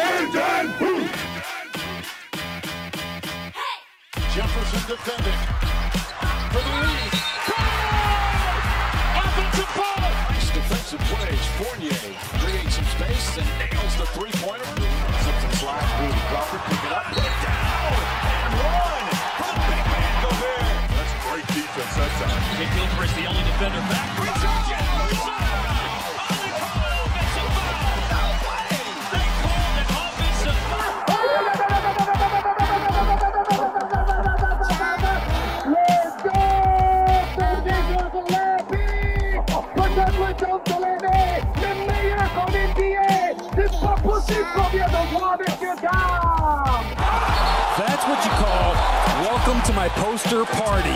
Jordan Booth. Jefferson defending for the lead. Offensive ball. Nice defensive plays. Fournier creates some space and nails the three-pointer. Something slides through Crawford, pick it up, put it down, and run. For the big man Gobert. That's great defense that time. Jake Gilchrist, the only defender back. Party.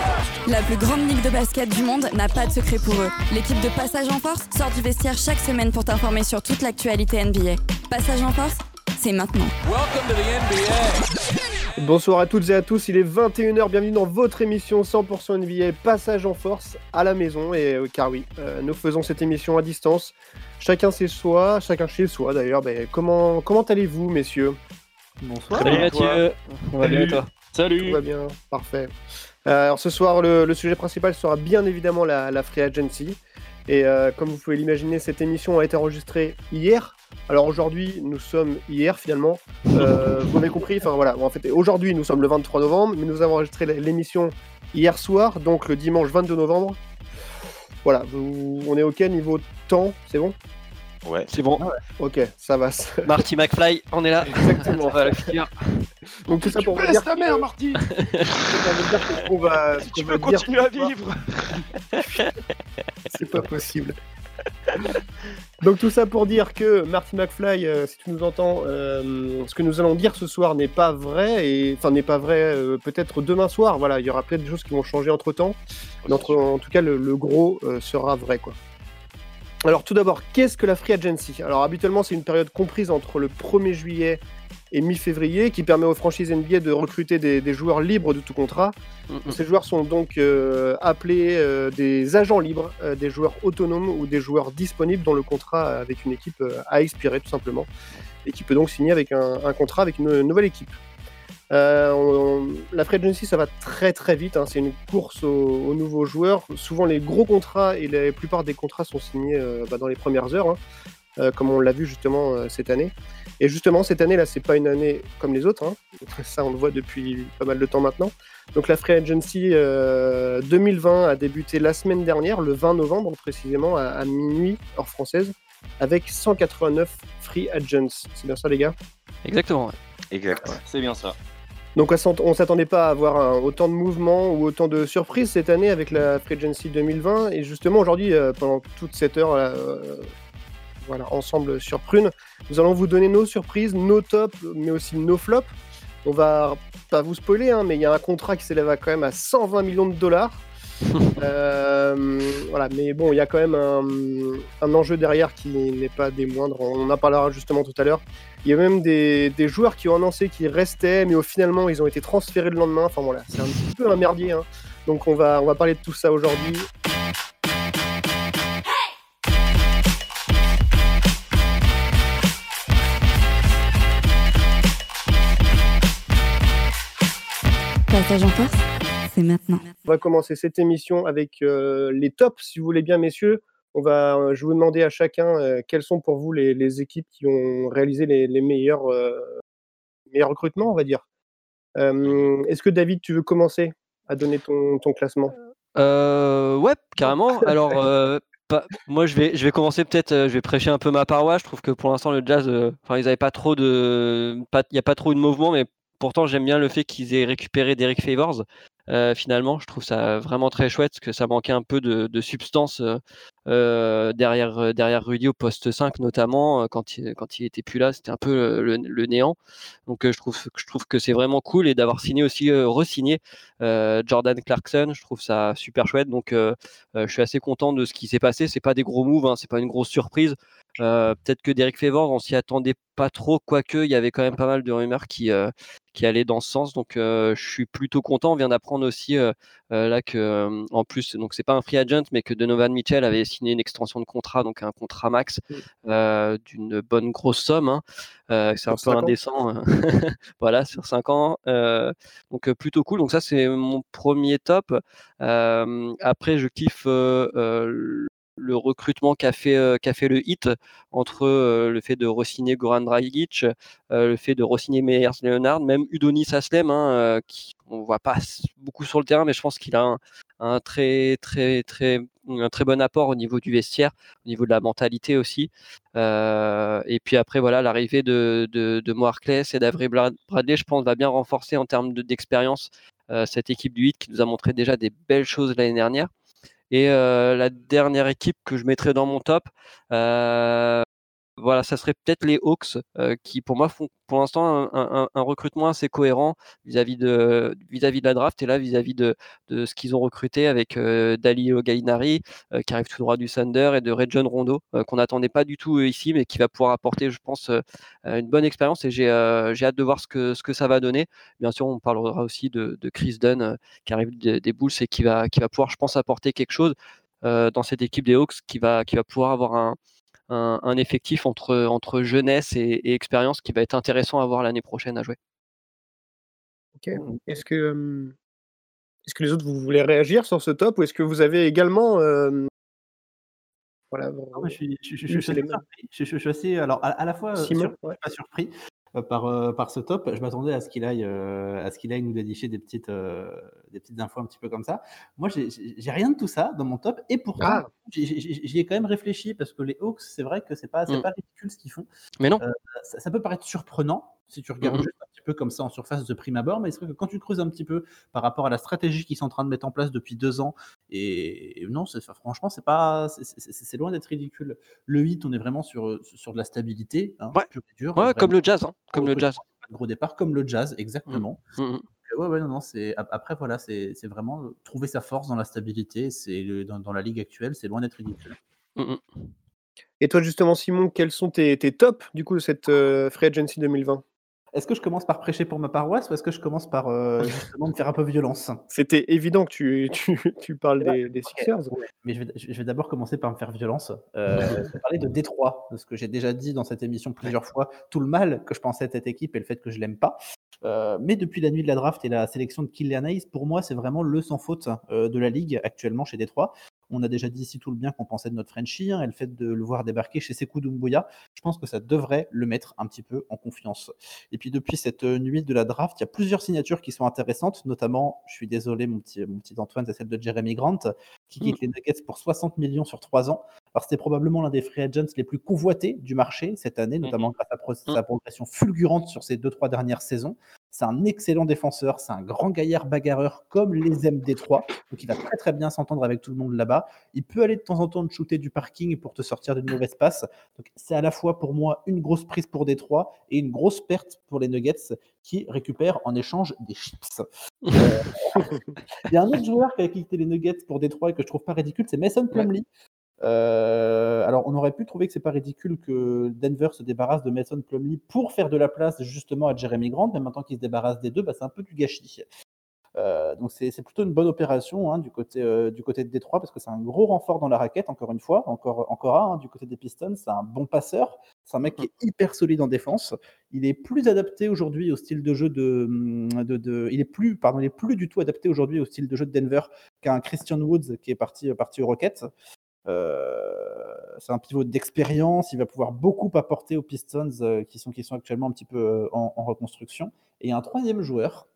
La plus grande ligue de basket du monde n'a pas de secret pour eux. L'équipe de Passage en Force sort du vestiaire chaque semaine pour t'informer sur toute l'actualité NBA. Passage en Force, c'est maintenant. Welcome to the NBA. Bonsoir à toutes et à tous, il est 21h, bienvenue dans votre émission 100% NBA Passage en Force à la maison. Et euh, car oui, euh, nous faisons cette émission à distance, chacun chez soi, chacun chez soi d'ailleurs. Ben, comment comment allez-vous messieurs? Bonsoir. Salut Mathieu, on va bien et toi Tout Salut va bien, parfait. Euh, alors ce soir, le, le sujet principal sera bien évidemment la, la Free Agency. Et euh, comme vous pouvez l'imaginer, cette émission a été enregistrée hier. Alors aujourd'hui, nous sommes hier finalement. Euh, vous m'avez compris. Enfin voilà. En fait, aujourd'hui, nous sommes le 23 novembre, mais nous avons enregistré l'émission hier soir, donc le dimanche 22 novembre. Voilà. Vous- on est ok niveau temps, c'est bon? Ouais, c'est bon. Ok, ça va. Marty McFly, on est là. Exactement. On va la finir. Donc tout ça pour vous dire ta que- mère, Marty qu'on va, ce Tu dire continuer à vivre C'est pas possible. Donc tout ça pour dire que Marty McFly, euh, si tu nous entends, euh, ce que nous allons dire ce soir n'est pas vrai et enfin n'est pas vrai euh, peut-être demain soir. Voilà, il y aura peut-être des choses qui vont changer entre temps. Mais entre- en tout cas, le, le gros euh, sera vrai quoi. Alors tout d'abord, qu'est-ce que la free agency? Alors habituellement, c'est une période comprise entre le 1er juillet et mi-février qui permet aux franchises NBA de recruter des, des joueurs libres de tout contrat. Mm, Ces joueurs sont donc euh, appelés euh, des agents libres, euh, des joueurs autonomes ou des joueurs disponibles dont le contrat avec une équipe a expiré tout simplement et qui peut donc signer avec un, un contrat avec une nouvelle équipe. Euh, on- la free agency, ça va très très vite. hein. C'est une course aux, aux nouveaux joueurs. Souvent, les gros contrats et la plupart des contrats sont signés euh, bah, dans les premières heures, hein, comme on l'a vu justement euh, cette année. Et justement, cette année là, c'est pas une année comme les autres. hein. Ça, on le voit depuis pas mal de temps maintenant. Donc, la free agency euh, 2020 a débuté la semaine dernière, le 20 novembre précisément, à, à minuit heure française, avec 189 free agents. C'est bien ça, les gars? Exactement. ouais. Exact. C'est bien ça. Donc on on s'attendait pas à avoir un- autant de mouvements ou autant de surprises cette année avec la Free Agency 2020 et justement aujourd'hui euh, pendant toute cette heure là, euh, voilà ensemble sur Prune, nous allons vous donner nos surprises, nos tops mais aussi nos flops. On va pas vous spoiler hein, mais il y a un contrat qui s'élève quand même à 120 millions de dollars. Euh, voilà, mais bon, il y a quand même un, un enjeu derrière qui n'est pas des moindres. On en parlera justement tout à l'heure. Il y a même des, des joueurs qui ont annoncé qu'ils restaient, mais au finalement, ils ont été transférés le lendemain. Enfin voilà, c'est un petit peu un merdier. hein. Donc on va, on va parler de tout ça aujourd'hui. Passage en Force, c'est maintenant. On va commencer cette émission avec euh, les tops, si vous voulez bien, messieurs. On va, euh, je vais vous demander à chacun euh, quelles sont pour vous les, les équipes qui ont réalisé les, les meilleurs, euh, meilleurs recrutements, on va dire. Euh, Est-ce que David, tu veux commencer à donner ton, ton classement? Euh, ouais, carrément. Alors, euh, pas- moi, je vais, je vais commencer peut-être, euh, je vais prêcher un peu ma paroisse. Je trouve que pour l'instant, le Jazz, euh, enfin, ils avaient pas trop de, il n'y a pas trop de mouvement, mais pourtant, j'aime bien le fait qu'ils aient récupéré Derek Favors. euh, finalement, je trouve ça vraiment très chouette, parce que ça manquait un peu de, substance euh, euh, derrière, Rudy au poste 5 notamment. Quand il, quand il était plus là, c'était un peu le, néant. Donc, je trouve, que c'est vraiment cool et d'avoir signé aussi, re-signé Jordan Clarkson, je trouve ça super chouette. Donc, je suis assez content de ce qui s'est passé. C'est pas des gros moves, hein, c'est pas une grosse surprise. Euh, peut-être que Derek Favors, on s'y attendait pas trop, quoique il y avait quand même pas mal de rumeurs qui, euh, qui allaient dans ce sens. Donc euh, je suis plutôt content. On vient d'apprendre aussi là que, en plus, donc c'est pas un free agent, mais que Donovan Mitchell avait signé une extension de contrat, donc un contrat max Mm. d'une bonne grosse somme. hein. c'est un peu indécent. hein. voilà, sur 5 ans. donc plutôt cool. Donc ça, c'est mon premier top. Euh, après, je kiffe euh, euh, le recrutement qu'a fait, euh, le hit entre euh, le fait de re-signer Goran Dragic, euh, le fait de re-signer Meyers Leonard, même Udonis Aslem, hein, qui on voit pas beaucoup sur le terrain, mais je pense qu'il a un, très bon apport au niveau du vestiaire, au niveau de la mentalité aussi. Et puis après voilà l'arrivée de de, et Brad- Bradley, je pense va bien renforcer en termes de- d'expérience cette équipe du hit qui nous a montré déjà des belles choses l'année dernière. Et euh, la dernière équipe que je mettrais dans mon top, euh, voilà, ça serait peut-être les Hawks, euh, qui pour moi font pour l'instant un, recrutement assez cohérent vis-à-vis de, vis-à-vis de la draft et là vis-à-vis de, de ce qu'ils ont recruté avec euh, Dalio Gainari, euh, qui arrive tout droit du Thunder, et de Region Rondo, euh, qu'on n'attendait pas du tout ici, mais qui va pouvoir apporter, je pense, une bonne expérience et j'ai hâte de voir ce que, ce que ça va donner. Bien sûr, on parlera aussi de, Chris Dunn, qui arrive des, des Bulls et qui va, qui va pouvoir, je pense, apporter quelque chose dans cette équipe des Hawks qui va, qui va pouvoir avoir un, un, un effectif entre, entre jeunesse et, et expérience qui va être intéressant à voir l'année prochaine à jouer. Ok. Est-ce que, est-ce que les autres, vous voulez réagir sur ce top ou est-ce que vous avez également. euh, voilà, Non, je suis, je, je- je- suis assez élément. surpris. Je, je- je suis assez, alors à, à la fois euh, Simon, surpris, ouais. pas surpris par, euh, par ce top. Je m'attendais à ce qu'il aille, euh, à ce qu'il aille nous dénicher des petites, euh, des petites infos un petit peu comme ça. Moi, j'ai- rien de tout ça dans mon top et pourtant, Ah. j'y- ai quand même réfléchi parce que les Hawks, c'est vrai que c'est pas, c'est Mm. pas ridicule ce qu'ils font. Mais non. Euh, ça, ça peut paraître surprenant si tu regardes juste peu comme ça en surface de prime abord, mais c'est vrai que quand tu creuses un petit peu par rapport à la stratégie qu'ils sont en train de mettre en place depuis deux ans, et, et non, franchement, c'est pas, c'est- loin d'être ridicule. Le hit, on est vraiment sur, sur de la stabilité, hein, Ouais. pure et dure, Ouais, vraiment. comme le jazz, hein, comme le jazz. gros départ, comme le jazz, exactement. Mm, mm. Donc, euh, ouais, ouais, non, non, c'est après voilà, c'est c'est vraiment euh, trouver sa force dans la stabilité. C'est dans, dans la ligue actuelle, c'est loin d'être ridicule. Et toi, justement, Simon, quels sont tes, tes tops du coup de cette euh, Free Agency 2020 Est-ce que je commence par prêcher pour ma paroisse ou est-ce que je commence par euh, justement me faire un peu violence? C'était évident que tu, tu, tu parles des, des Sixers. mais je vais, je vais d'abord commencer par me faire violence. Euh, je vais parler de Détroit, parce que j'ai déjà dit dans cette émission plusieurs fois tout le mal que je pensais à cette équipe et le fait que je l'aime pas. Euh, mais depuis la nuit de la draft et la sélection de Kylian Hayes, pour moi, c'est vraiment le sans faute euh, de la ligue actuellement chez Détroit. On a déjà dit ici tout le bien qu'on pensait de notre Frenchie, hein, et le fait de le voir débarquer chez Sekou Doumbouya, je pense que ça devrait le mettre un petit peu en confiance. Et puis depuis cette euh, nuit de la draft, il y a plusieurs signatures qui sont intéressantes, notamment, je suis désolé mon petit, mon petit Antoine, c'est celle de Jeremy Grant, qui quitte les Nuggets pour 60 millions sur 3 ans. Alors c'était probablement l'un des free agents les plus convoités du marché cette année, notamment grâce à pro- sa progression fulgurante sur ces deux trois dernières saisons. C'est un excellent défenseur, c'est un grand gaillard bagarreur comme les aime Détroit, donc il va très très bien s'entendre avec tout le monde là-bas. Il peut aller de temps en temps te shooter du parking pour te sortir d'une mauvaise passe. Donc c'est à la fois pour moi une grosse prise pour Détroit et une grosse perte pour les Nuggets qui récupèrent en échange des chips. Euh, Il y a un autre joueur qui a quitté les Nuggets pour Détroit et que je trouve pas ridicule, c'est Mason Plumlee. Euh, alors, on aurait pu trouver que c'est pas ridicule que Denver se débarrasse de Mason Plumlee pour faire de la place justement à Jeremy Grant, mais maintenant qu'il se débarrasse des deux, bah, c'est un peu du gâchis. Euh, donc c'est plutôt une bonne opération hein, du, côté, euh, du côté de Détroit parce que c'est un gros renfort dans la raquette, encore une fois, encore, encore un hein, du côté des Pistons. C'est un bon passeur, c'est un mec qui est hyper solide en défense. Il est plus adapté aujourd'hui au style de jeu de, de, de- il est plus, pardon, il est plus du tout adapté aujourd'hui au style de jeu de Denver qu'un Christian Woods qui est parti, parti aux Rockets. Euh, c'est un pivot d'expérience, il va pouvoir beaucoup apporter aux Pistons euh, qui, sont, qui sont actuellement un petit peu euh, en, en reconstruction. Et un troisième joueur,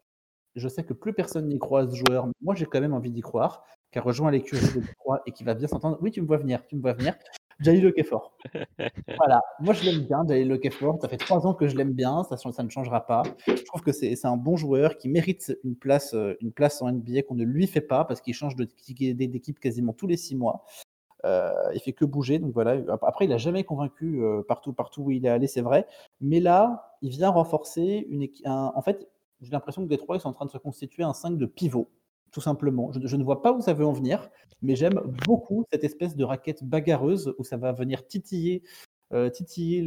je sais que plus personne n'y croit à ce joueur, mais moi j'ai quand même envie d'y croire, qui a rejoint l'écurie de Détroit et qui va bien s'entendre. Oui, tu me vois venir, tu me vois venir. Jalil Okafor. Voilà, moi je l'aime bien, Jalil Okafor. Ça fait trois ans que je l'aime bien, ça, ça ne changera pas. Je trouve que c'est un bon joueur qui mérite une place, une place en NBA qu'on ne lui fait pas parce qu'il change d'équipe quasiment tous les six mois. Euh, il fait que bouger, donc voilà. Après, il a jamais convaincu euh, partout, partout où il est allé, c'est vrai. Mais là, il vient renforcer une équipe. En fait, j'ai l'impression que Détroit ils sont en train de se constituer un 5 de pivot, tout simplement. Je, ne vois pas où ça veut en venir, mais j'aime beaucoup cette espèce de raquette bagarreuse où ça va venir titiller euh, titiller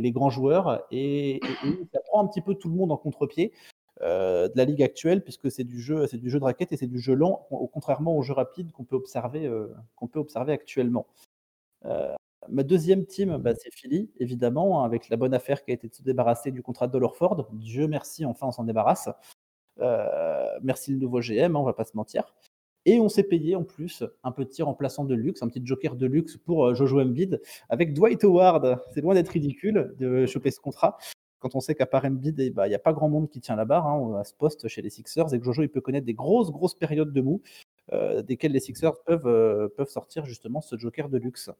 les, grands joueurs et, et- et ça prend un petit peu tout le monde en contre-pied euh, de la ligue actuelle puisque c'est du jeu, c'est du jeu de raquette et c'est du jeu lent, au- contrairement au jeu rapide qu'on peut observer, euh, qu'on peut observer actuellement. Euh, ma deuxième team, bah, c'est Philly, évidemment, avec la bonne affaire qui a été de se débarrasser du contrat de Dollarford. Dieu merci, enfin on s'en débarrasse. Euh, merci le nouveau GM, hein, on va pas se mentir. Et on s'est payé en plus un petit remplaçant de luxe, un petit joker de luxe pour euh, Jojo Embiid avec Dwight Howard. C'est loin d'être ridicule de choper ce contrat quand on sait qu'à part Embiid, eh ben, il n'y a pas grand monde qui tient la barre hein, à ce poste chez les Sixers et que Jojo il peut connaître des grosses, grosses périodes de mou euh, desquelles les Sixers peuvent, euh, peuvent sortir justement ce joker de luxe.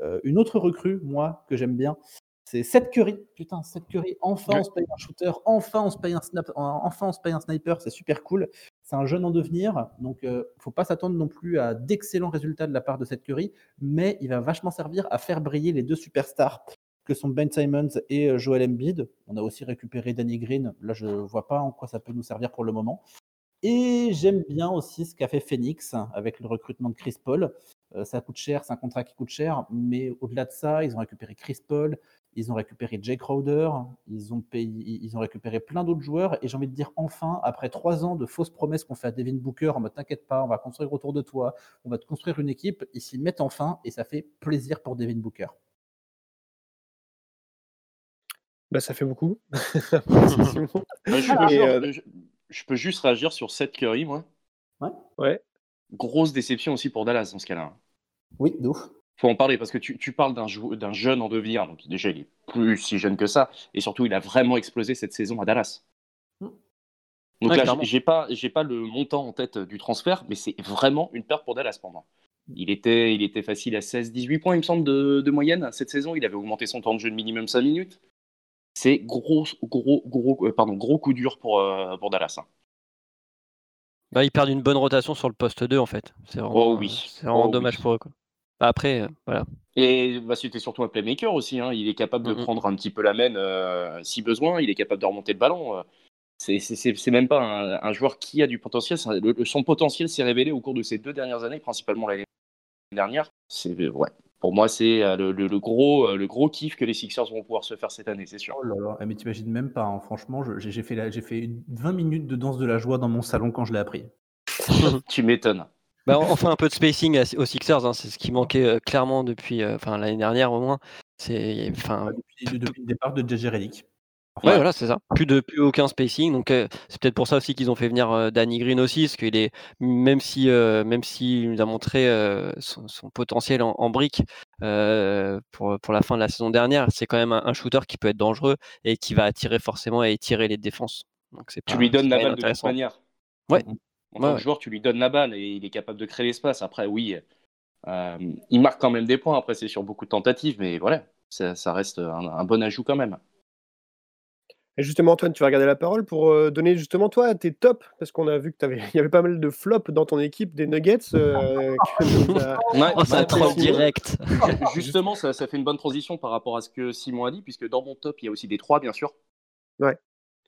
Euh, une autre recrue, moi, que j'aime bien, c'est Seth Curry. Putain, Seth Curry, enfin on se paye un shooter, enfin on se paye un snap, enfin on se paye un sniper, c'est super cool. C'est un jeune en devenir, donc il ne faut pas s'attendre non plus à d'excellents résultats de la part de Seth Curry, mais il va vachement servir à faire briller les deux superstars que sont Ben Simons et euh, Joel Embiid. On a aussi récupéré Danny Green. Là, je ne vois pas en quoi ça peut nous servir pour le moment. Et j'aime bien aussi ce qu'a fait Phoenix avec le recrutement de Chris Paul. Euh, ça coûte cher, c'est un contrat qui coûte cher, mais au-delà de ça, ils ont récupéré Chris Paul, ils ont récupéré Jake Crowder, ils ont, payé, ils ont récupéré plein d'autres joueurs. Et j'ai envie de dire enfin, après trois ans de fausses promesses qu'on fait à Devin Booker en mode t'inquiète pas, on va construire autour de toi, on va te construire une équipe, ils s'y mettent enfin et ça fait plaisir pour Devin Booker. Bah, ça fait beaucoup. Ouais, je, Et, peux, euh, je- je peux juste réagir sur Seth Curry, moi. Ouais. Ouais. Grosse déception aussi pour Dallas dans ce cas-là. Oui, d'où faut en parler parce que tu, tu parles d'un jeune en devenir, donc déjà il est plus si jeune que ça, et surtout il a vraiment explosé cette saison à Dallas. Mm. Donc Ouais, là, j'ai- j'ai pas, j'ai pas le montant en tête du transfert, mais c'est vraiment une perte pour Dallas pour moi. Il était, il était facile à 16-18 points, il me semble, de, de moyenne cette saison. Il avait augmenté son temps de jeu de minimum 5 minutes. C'est gros, gros, gros, euh, pardon, gros coup dur pour, euh, pour Dallas. hein. Bah, ils perdent une bonne rotation sur le poste 2 en fait. C'est vraiment, Oh euh, oui. c'est vraiment Oh dommage oui. pour eux. Quoi. Bah, Après, euh, voilà. Et bah, c'était surtout un playmaker aussi. hein. Il est capable de prendre un petit peu la main euh, si besoin. Il est capable de remonter le ballon. euh. C'est- C'est c'est- c'est même pas un, un joueur qui a du potentiel. Le- son potentiel s'est révélé au cours de ces deux dernières années, principalement l'année dernière. C'est ouais. Pour moi, c'est euh, le, le- le gros, euh, le gros kiff que les Sixers vont pouvoir se faire cette année, c'est sûr. Oh là là, eh, mais t'imagines même pas, hein. franchement, j'ai fait, la- j'ai fait une- 20 minutes de danse de la joie dans mon salon quand je l'ai appris. tu m'étonnes. Bah, on on fait un peu de spacing aux Sixers, hein, c'est ce qui manquait euh, clairement depuis euh, enfin, l'année dernière au moins. C'est enfin, Depuis, depuis le départ de JJ Redick. Ouais, voilà, c'est ça. Plus de plus aucun spacing. Donc euh, c'est peut-être pour ça aussi qu'ils ont fait venir euh, Danny Green aussi, parce qu'il est même si euh, même s'il nous a montré euh, son, son potentiel en, en brique euh, pour pour la fin de la saison dernière, c'est quand même un, un shooter qui peut être dangereux et qui va attirer forcément et étirer les défenses. Donc c'est Tu lui donnes la balle de toute manière. Ouais. En tant Ouais, que joueur, tu lui donnes la balle et il est capable de créer l'espace. Après, oui, euh, il marque quand même des points. Après, c'est sur beaucoup de tentatives, mais voilà, ça, ça reste un, un bon ajout quand même. Et justement, Antoine, tu vas garder la parole pour euh, donner justement toi tes tops, parce qu'on a vu que t'avais- il y avait pas mal de flops dans ton équipe des Nuggets. euh, Ouais, Oh, ça troll direct. Justement, ça, ça fait une bonne transition par rapport à ce que Simon a dit, puisque dans mon top, il y a aussi des trois, bien sûr. Ouais.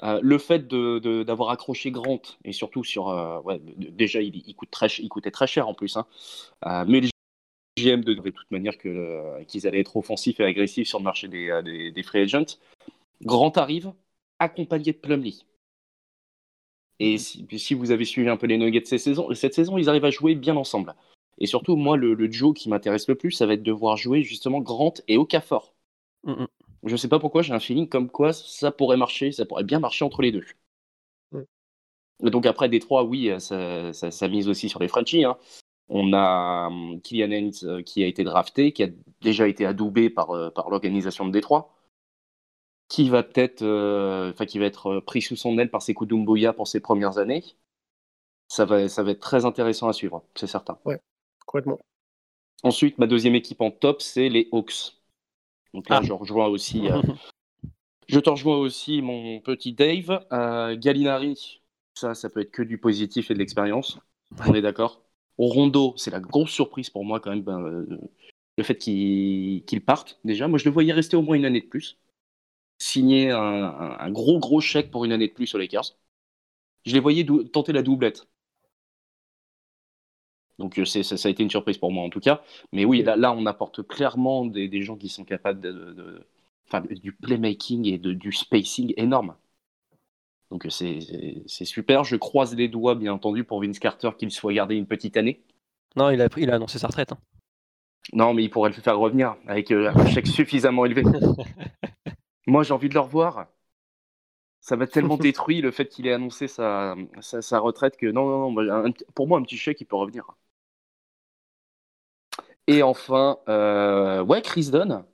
Euh, le fait de- de- d'avoir accroché Grant, et surtout sur. euh, ouais, déjà, il, il coûte très, ch- il coûtait très cher en plus. hein. Euh, mais le GM de, de toute manière euh, qu'ils allaient être offensifs et agressifs sur le marché des, des, des free agents. Grant arrive, accompagné de Plumlee. Et si, si vous avez suivi un peu les Nuggets cette saison, cette saison, ils arrivent à jouer bien ensemble. Et surtout, moi, le, le duo qui m'intéresse le plus, ça va être de voir jouer justement Grant et Okafor. Mm, mm. Je sais pas pourquoi, j'ai un feeling comme quoi ça pourrait marcher, ça pourrait bien marcher entre les deux. Mm. Donc après Détroit, oui, ça, ça, ça mise aussi sur les Frenchies. hein. On a hum, Kylian Haynes euh, qui a été drafté, qui a déjà été adoubé par, euh, par l'organisation de Détroit, qui va peut-être, euh, enfin qui va être euh, pris sous son aile par ses coups d'Umbuya pour ses premières années. Ça va, ça va être très intéressant à suivre, c'est certain. Complètement. Ensuite, ma deuxième équipe en top, c'est les Hawks. Donc là, Ah. je rejoins aussi. euh, je te rejoins aussi, mon petit Dave. Euh, Gallinari, ça, ça peut être que du positif et de l'expérience. On est d'accord. Rondo, c'est la grosse surprise pour moi quand même. ben, euh, le fait qu'il qu'il parte déjà. Moi, je le voyais rester au moins une année de plus. Signer un, un- un gros, gros chèque pour une année de plus aux Lakers. Je les voyais tenter la doublette. Donc euh, ça, ça a été une surprise pour moi en tout cas. Mais oui, là, là on apporte clairement des, des gens qui sont capables de, de- de- enfin, du playmaking et de, du spacing énorme. Donc euh, c'est super. Je croise les doigts, bien entendu, pour Vince Carter qu'il soit gardé une petite année. Non, il a, pris, il a annoncé sa retraite. hein. Non, mais il pourrait le faire revenir avec euh, un chèque suffisamment élevé. Moi, j'ai envie de le revoir. Ça m'a tellement détruit le fait qu'il ait annoncé sa, sa, sa retraite que non, non, non, un- pour moi, un petit chèque, il peut revenir. Et enfin, euh, ouais, Chris Dunn.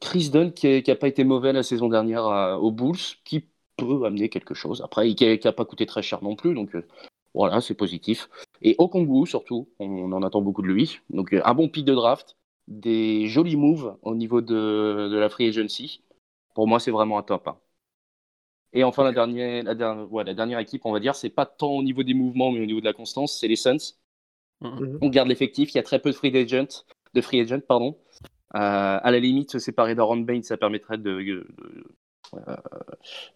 Chris Dunn qui n'a pas été mauvais la saison dernière à- aux Bulls, qui peut amener quelque chose. Après, il n'a pas coûté très cher non plus, donc euh, voilà, c'est positif. Et Okongu, surtout, on, en attend beaucoup de lui. Donc euh, un bon pic de draft, des jolis moves au niveau de, de la free agency. Pour moi, c'est vraiment un top. hein. Et enfin, la, dernière, la, dernière, ouais, la dernière équipe, on va dire, c'est pas tant au niveau des mouvements, mais au niveau de la constance, c'est les Suns. Mhm. On garde l'effectif, il y a très peu de free agent, de free agent, pardon. Euh, à la limite, se séparer d'Aaron Bain, ça permettrait de, de, euh,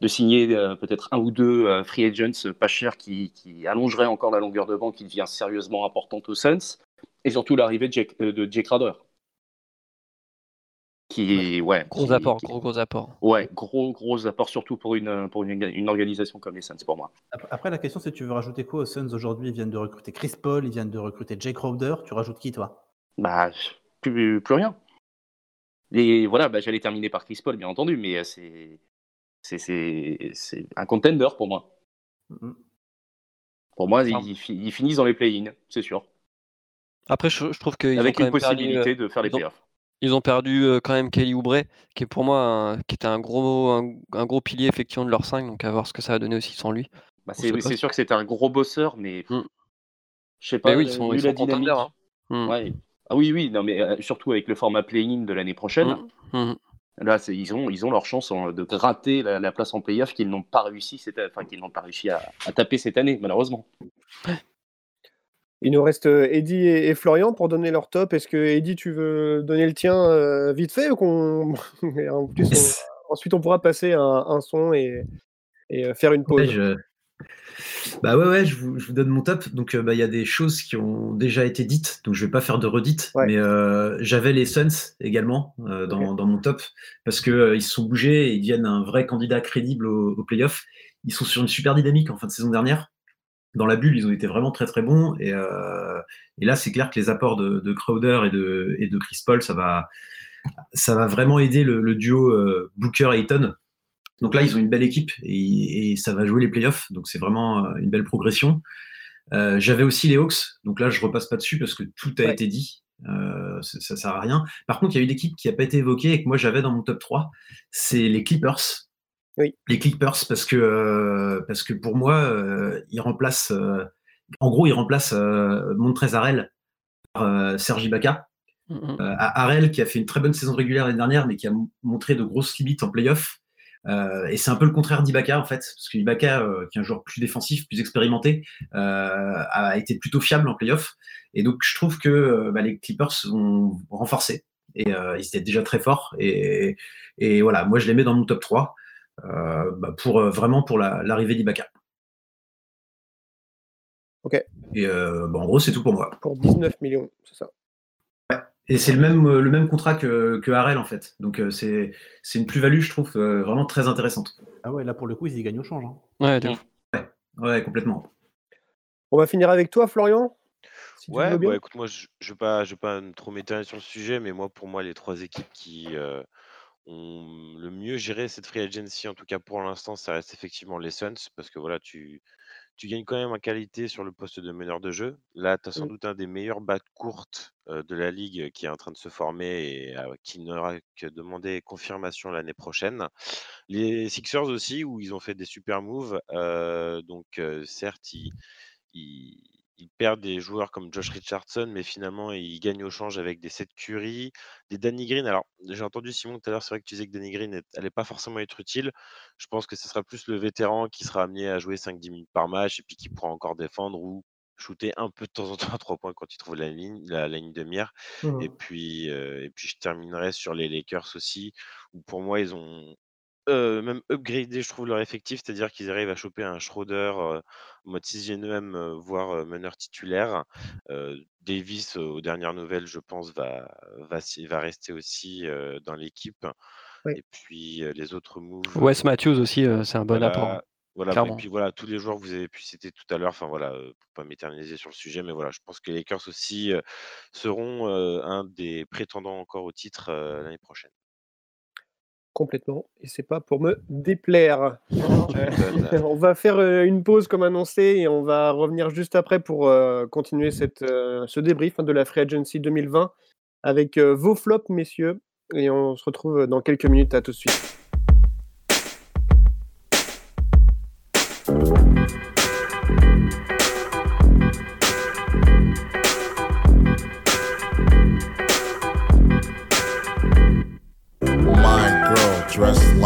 de signer euh, peut-être un ou deux euh, free agents pas chers qui, qui allongeraient encore la longueur de banc qui devient sérieusement importante aux Suns. Et surtout l'arrivée de Jake, euh, de Jake Crowder. Qui est, ouais, Gros qui- apport, qui- gros, gros apport. Ouais, gros, gros apport, surtout pour une, pour une, une organisation comme les Suns, pour moi. Après- la question, c'est tu veux rajouter quoi aux Suns aujourd'hui? Ils viennent de recruter Chris Paul, ils viennent de recruter Jake Crowder. Tu rajoutes qui, toi? Bah, plus, plus rien. Et voilà, bah, j'allais terminer par Chris Paul, bien entendu, mais euh, c'est, c'est, c'est, c'est un contender pour moi. Mhm. Pour moi, ils, ils finissent dans les play-in, c'est sûr. Après, je, je trouve qu'ils ont Avec quand une même possibilité euh, de faire les ont- playoffs. Ils ont perdu euh, quand même Kelly Oubre, qui est pour moi un- qui était un gros, un, un gros pilier effectivement de leur 5, donc à voir ce que ça va donner aussi sans lui. Bah, c'est, pas sûr que c'était un gros bosseur, mais Mm. je sais pas, Mais oui, ils sont, ils sont hein. Mm. Ouais. Ah oui, oui, non, mais euh, surtout avec le format play-in de l'année prochaine. Mm. Là, ils ont, ils ont leur chance de gratter la, la place en playoff qu'ils n'ont pas réussi, cette- enfin qu'ils n'ont pas réussi à, à taper cette année, malheureusement. Il nous reste euh, Eddy et, et Florian pour donner leur top. Est-ce que Eddy, tu veux donner le tien euh, vite fait ou qu'on... ensuite on pourra passer un, un son et, et, euh, faire une pause. Ouais, je- Bah ouais, ouais, je vous, je vous donne mon top. Donc, euh, bah, il y a des choses qui ont déjà été dites, donc je vais pas faire de redites. Ouais. Mais euh, j'avais les Suns également euh, dans, dans mon top parce que ils se sont bougés et ils deviennent un vrai candidat crédible au, au playoff. Ils sont sur une super dynamique en fin de saison dernière. Dans la bulle, ils ont été vraiment très très bons. Et, euh, et là, c'est clair que les apports de, de Crowder et de, et de Chris Paul, ça va, ça va vraiment aider le, le duo euh, Booker-Ayton. Donc là, ils ont une belle équipe et, et ça va jouer les playoffs. Donc c'est vraiment euh, une belle progression. Euh, J'avais aussi les Hawks. Donc là, je repasse pas dessus parce que tout a Ouais. été dit. Euh, ça, ça sert à rien. Par contre, il y a une équipe qui n'a pas été évoquée et que moi j'avais dans mon top 3. C'est les Clippers. Oui. Les Clippers parce que, euh, parce que pour moi, euh, ils remplacent. euh, en gros, ils remplacent Montrezl par Serge Ibaka. Mm, à Harrell qui a fait une très bonne saison régulière l'année dernière, mais qui a montré de grosses limites en playoff. Euh, et c'est un peu le contraire d'Ibaka en fait, parce que Ibaka, euh, qui est un joueur plus défensif, plus expérimenté, euh, a été plutôt fiable en playoff. Et donc je trouve que bah, les Clippers ont renforcé. Et ils étaient déjà très forts. Et, et voilà, moi je les mets dans mon top 3 euh, bah, pour euh, vraiment pour la- l'arrivée d'Ibaka. Ok. Et euh, bah, en gros, c'est tout pour moi. Pour 19 millions, c'est ça. Et c'est le même, euh, le même contrat que, que Harrell, en fait. Donc, euh, c'est c'est une plus-value, je trouve, euh, vraiment très intéressante. Ah ouais, là pour le coup, ils y gagnent au change. hein. Ouais, de ouf. Ouais, complètement. On va finir avec toi, Florian. si Ouais, bah écoute, moi je ne vais pas, je vais pas trop m'éterniser sur le sujet, mais moi, pour moi, les trois équipes qui euh, le mieux géré cette free agency, en tout cas pour l'instant, ça reste effectivement les Suns, parce que voilà, tu, tu gagnes quand même en qualité sur le poste de meneur de jeu. Là, tu as sans Mm. doute un des meilleurs bats courtes euh, de la ligue qui est en train de se former et euh, qui n'aura que demander confirmation l'année prochaine. Les Sixers aussi, où ils ont fait des super moves. euh, donc, euh, certes, ils, ils, ils perdent des joueurs comme Josh Richardson, mais finalement, ils gagnent au change avec des Seth Curry, des Danny Green. Alors, j'ai entendu Simon tout à l'heure, c'est vrai que tu disais que Danny Green n'allait pas forcément être utile. Je pense que ce sera plus le vétéran qui sera amené à jouer 5-10 minutes par match et puis qui pourra encore défendre ou shooter un peu de temps en temps à 3 points quand il trouve la ligne, la, la ligne de mire. Mhm. Et puis, euh, et puis, je terminerai sur les Lakers aussi, où pour moi, ils ont heu, même upgrader, je trouve, leur effectif, c'est-à-dire qu'ils arrivent à choper un Schroeder, en mode 6e, heu, voire, heu, meneur titulaire. Davis, aux dernières nouvelles, je pense, va va s'y va rester aussi, dans l'équipe Oui. et puis, les autres moves, Wes Matthews aussi, c'est un bon apport, hein, voilà, voilà, et puis voilà, tous les joueurs que vous avez pu citer tout à l'heure, enfin voilà, pour pas m'éterniser sur le sujet, mais voilà, je pense que les Lakers aussi, seront, un des prétendants encore au titre, l'année prochaine. Complètement et c'est pas pour me déplaire. M'étonnes. on va faire, heu, une pause comme annoncé et on va revenir juste après pour, heu, continuer cette, ce débrief, hein, de la Free Agency 2020 avec, vos flops messieurs et on se retrouve, dans quelques minutes. À tout de suite.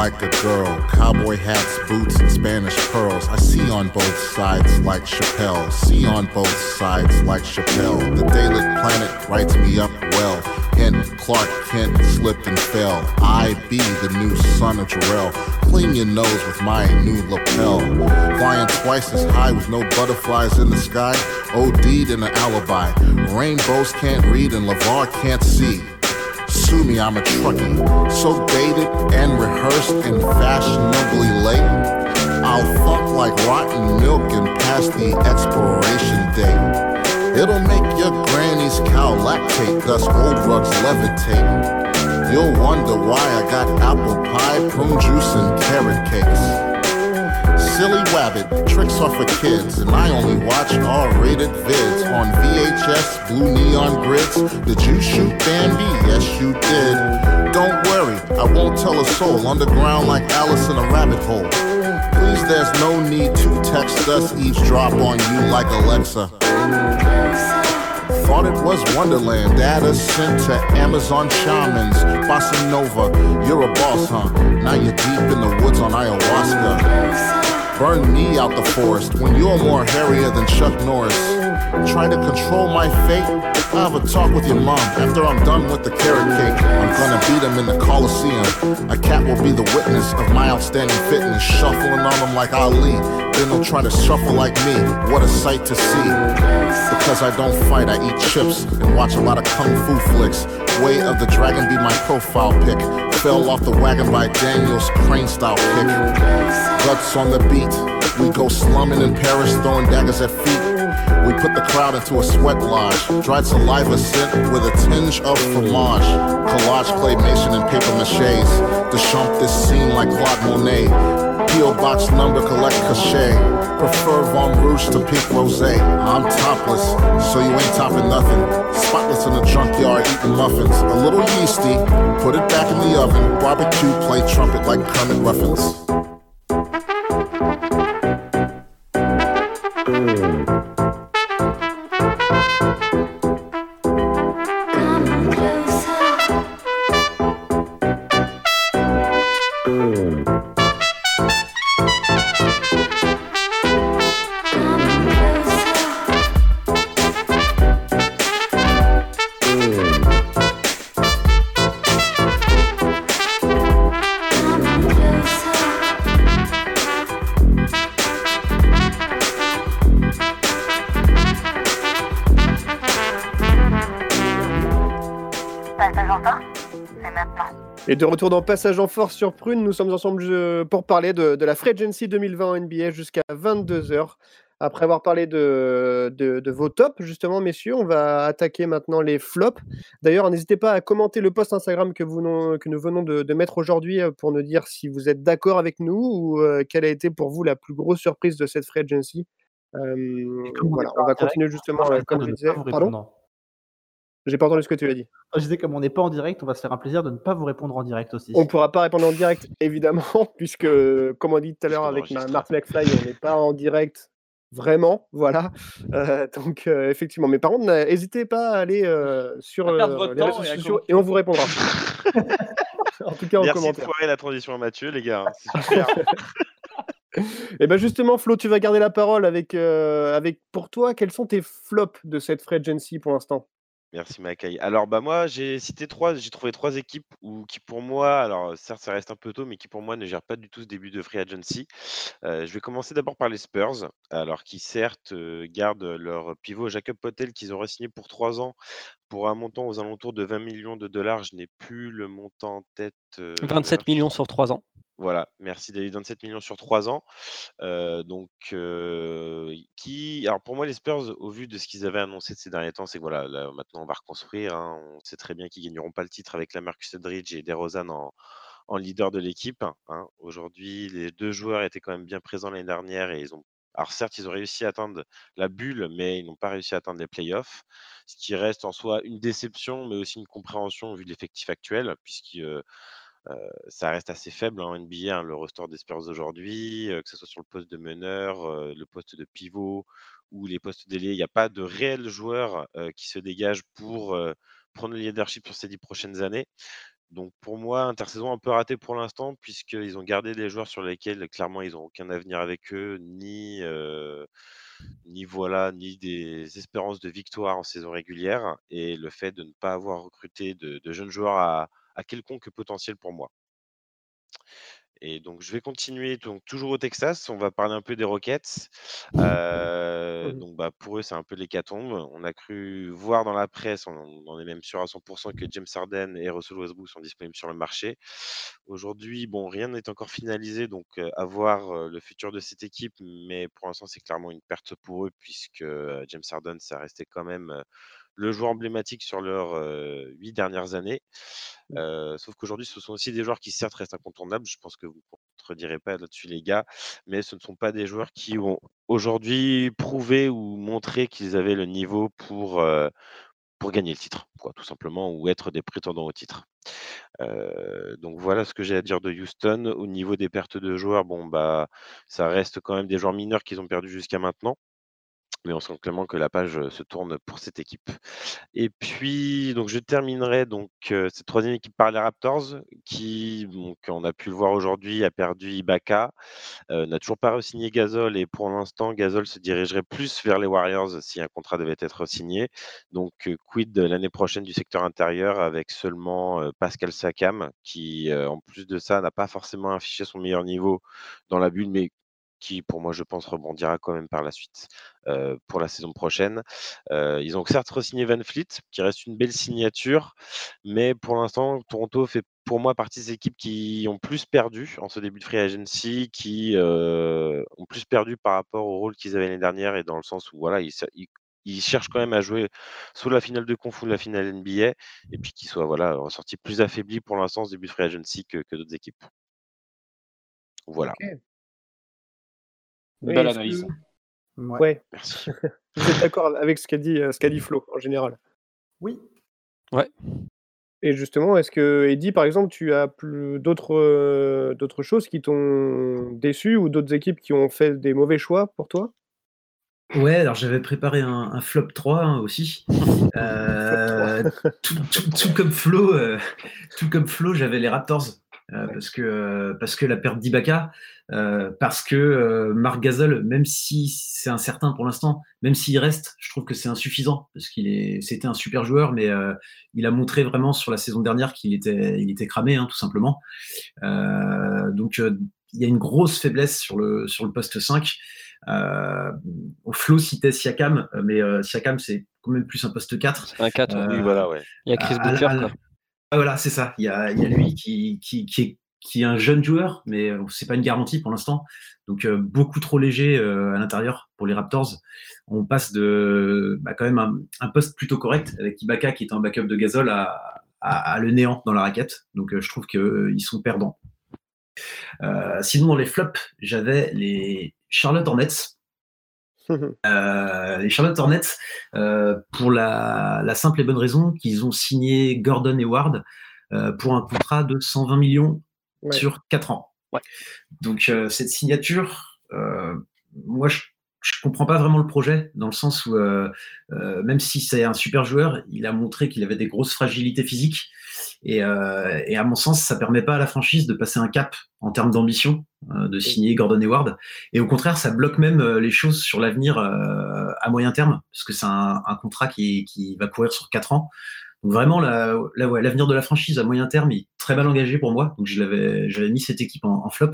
Like a girl, cowboy hats, boots, and Spanish pearls. I see on both sides like Chappelle, see on both sides like Chappelle. The Daily Planet writes me up well. Hint, Clark Kent slipped and fell. I be the new son of Jarrell. Clean your nose with my new lapel. Flying twice as high with no butterflies in the sky. OD'd in an alibi. Rainbows can't read and LeVar can't see. Sue me, I'm a truckie. So dated and rehearsed and fashionably late. I'll fuck like rotten milk and past the expiration date. It'll make your granny's cow lactate, thus old rugs levitate. You'll wonder why I got apple pie, prune juice, and carrot cakes. Silly Wabbit, tricks are for kids, and I only watch R-rated vids on VHS, blue neon grids. Did you shoot Bambi? Yes, you did. Don't worry, I won't tell a soul. Underground like Alice in a rabbit hole. Please, there's no need to text us, eavesdrop on you like Alexa. Thought it was Wonderland. Data sent to Amazon shamans. Bossa Nova, you're a boss, huh? Now you're deep in the woods on ayahuasca. Burn me out the forest when you're more hairier than Chuck Norris. Try to control my fate. I'll have a talk with your mom after I'm done with the carrot cake. I'm gonna beat him in the Coliseum. A cat will be the witness of my outstanding fitness, shuffling on him like Ali. Then they'll try to shuffle like me. What a sight to see. Because I don't fight, I eat chips and watch a lot of kung fu flicks. Way of the Dragon be my profile pic. Fell off the wagon by Daniel's crane style kick. Guts on the beat. We go slumming in Paris, throwing daggers at feet. We put the crowd into a sweat lodge. Dried saliva scent with a tinge of fromage. Collage claymation and paper maches. To shump this scene like Claude Monet. P.O. box number collect cachet. Prefer Von Rouge to pink rose. I'm topless, so you ain't topping nothing. Spotless in the junkyard eating muffins. A little yeasty, put it back in the oven. Barbecue, play trumpet like Kermit Ruffins. Et de retour dans Passage en Force sur Prune, nous sommes ensemble euh, pour parler de, de la Free Agency 2020 en NBA jusqu'à 22h. Après avoir parlé de, de, de vos tops, justement, messieurs, on va attaquer maintenant les flops. D'ailleurs, n'hésitez pas à commenter le post Instagram que, vous, non- que nous venons de, de mettre aujourd'hui euh, pour nous dire si vous êtes d'accord avec nous ou euh, quelle a été pour vous la plus grosse surprise de cette Free Agency. Euh, on voilà, va continuer on va justement, euh, comme je disais. Pardon? J'ai pas entendu ce que tu as dit. Je disais, comme on n'est pas en direct, on va se faire un plaisir de ne pas vous répondre en direct aussi. On ne pourra pas répondre en direct, évidemment, puisque, comme on dit tout à l'heure avec ma- Martin McFly, on n'est pas en direct vraiment, voilà. Euh, donc, euh, effectivement. Mais par contre, n'a- n'hésitez pas à aller euh, sur À euh, les réseaux sociaux et on vous répondra. en tout cas, en Merci de commentaire. foirer la transition à Mathieu, les gars. hein, C'est super. Et ben justement, Flo, tu vas garder la parole avec, euh, avec pour toi, quels sont tes flops de cette Free Agency pour l'instant? Merci Makai. Alors bah moi j'ai cité trois, j'ai trouvé trois équipes où, qui pour moi, alors certes ça reste un peu tôt, mais qui pour moi ne gèrent pas du tout ce début de free agency. Euh, je vais commencer d'abord par les Spurs, alors qui certes euh, gardent leur pivot Jacob Potel qu'ils ont re-signé pour trois ans pour un montant aux alentours de 20 millions de dollars. Je n'ai plus le montant en tête. euh, 27 millions sur 3 ans. Voilà, merci David, 27 millions sur 3 ans. Donc, qui, alors pour moi, les Spurs, au vu de ce qu'ils avaient annoncé de ces derniers temps, c'est que voilà, là, maintenant on va reconstruire. hein. On sait très bien qu'ils gagneront pas le titre avec la Marcus Edridge et DeRozan en, en leader de l'équipe. hein. Aujourd'hui, les deux joueurs étaient quand même bien présents l'année dernière et ils ont. Alors certes, ils ont réussi à atteindre la bulle, mais ils n'ont pas réussi à atteindre les playoffs, ce qui reste en soi une déception, mais aussi une compréhension vu de l'effectif actuel, puisque ça reste assez faible en NBA, hein, le roster des Spurs aujourd'hui, euh, que ce soit sur le poste de meneur, le poste de pivot ou les postes d'ailier. Il n'y a pas de réels joueurs euh, qui se dégagent pour prendre le leadership sur ces dix prochaines années. Donc pour moi, intersaison un peu ratée pour l'instant, puisqu'ils ont gardé des joueurs sur lesquels clairement ils n'ont aucun avenir avec eux, ni, ni voilà, ni des espérances de victoire en saison régulière, et le fait de ne pas avoir recruté de jeunes joueurs à, à quelconque potentiel pour moi. Et donc, je vais continuer, donc toujours au Texas. On va parler un peu des Rockets. Euh, donc, bah, pour eux, c'est un peu l'hécatombe. On a cru voir dans la presse, on, on en est même sûr à 100% que James Harden et Russell Westbrook sont disponibles sur le marché. Aujourd'hui, bon, rien n'est encore finalisé, donc euh, à voir euh, le futur de cette équipe. Mais pour l'instant, c'est clairement une perte pour eux, puisque James Harden, ça restait quand même le joueur emblématique sur leurs huit dernières années. Euh, sauf qu'aujourd'hui, ce sont aussi des joueurs qui certes restent incontournables. Je pense que vous ne contredirez pas là-dessus, les gars, mais ce ne sont pas des joueurs qui ont aujourd'hui prouvé ou montré qu'ils avaient le niveau pour, pour gagner le titre, quoi, tout simplement, ou être des prétendants au titre. Euh, donc voilà ce que j'ai à dire de Houston. Au niveau des pertes de joueurs, bon bah ça reste quand même des joueurs mineurs qu'ils ont perdus jusqu'à maintenant. Mais on sent clairement que la page se tourne pour cette équipe. Et puis, je terminerai donc cette troisième équipe par les Raptors, qui, donc, on a pu le voir aujourd'hui, a perdu Ibaka, n'a toujours pas re-signé Gasol, et pour l'instant, Gasol se dirigerait plus vers les Warriors si un contrat devait être signé. Donc, quid l'année prochaine du secteur intérieur avec seulement Pascal Sakam, qui, en plus de ça, n'a pas forcément affiché son meilleur niveau dans la bulle, mais qui, pour moi, je pense, rebondira quand même par la suite pour la saison prochaine. Ils ont certes re-signé Van Fleet, qui reste une belle signature, mais pour l'instant, Toronto fait pour moi partie des équipes qui ont plus perdu en ce début de free agency, qui ont plus perdu par rapport au rôle qu'ils avaient l'année dernière, et dans le sens où voilà, ils, cherchent quand même à jouer soit la finale de conf ou la finale NBA, et puis qu'ils soient voilà, ressortis plus affaiblis pour l'instant ce début de free agency que d'autres équipes. Voilà. Ok. Belle analyse. que- Ouais. Merci. Vous êtes d'accord avec ce qu'a dit, euh, ce qu'a dit Flo en général? Oui. Ouais. Et justement, est-ce que, Eddy, par exemple, tu as d'autres euh, d'autres choses qui t'ont déçu ou d'autres équipes qui ont fait des mauvais choix pour toi? Ouais, alors j'avais préparé un, un flop 3 hein, aussi. Euh, tout, tout- tout comme Flo, euh, tout comme Flo, j'avais les Raptors. Euh, parce, que, euh, parce que la perte d'Ibaka, euh, parce que euh, Marc Gasol, même si c'est incertain pour l'instant, même s'il reste, je trouve que c'est insuffisant parce qu'il est, c'était un super joueur, mais euh, il a montré vraiment sur la saison dernière qu'il était, il était cramé, hein, tout simplement. Euh, donc euh, il y a une grosse faiblesse sur le, sur le poste 5. Euh, Flo citait Siakam, mais euh, Siakam, c'est quand même plus un poste 4. Un 4, oui, voilà, ouais. Il y a Chris Booker, à- quoi. Ah, voilà, c'est ça. Il y a, y a lui qui, qui, qui, est, qui est un jeune joueur, mais euh, c'est pas une garantie pour l'instant. Donc euh, beaucoup trop léger euh, à l'intérieur pour les Raptors. On passe de bah, quand même un, un poste plutôt correct avec Ibaka qui est un backup de Gasol à, à, le néant dans la raquette. Donc je trouve qu'ils sont perdants. Sinon dans les flops, j'avais les Charlotte Hornets. Euh, les Charlotte Hornets, euh, pour la, la simple et bonne raison qu'ils ont signé Gordon et Ward euh, pour un contrat de 120 millions Ouais. sur 4 ans. Donc cette signature, moi je, je comprends pas vraiment le projet dans le sens où euh, euh, même si c'est un super joueur, il a montré qu'il avait des grosses fragilités physiques et, euh, à mon sens ça permet pas à la franchise de passer un cap en termes d'ambition de signer Gordon Hayward. Et au contraire, ça bloque même les choses sur l'avenir à moyen terme, parce que c'est un, contrat qui, va courir sur quatre ans. Donc vraiment, l'avenir de la franchise à moyen terme est très mal engagé pour moi. Donc j'avais mis cette équipe en flop.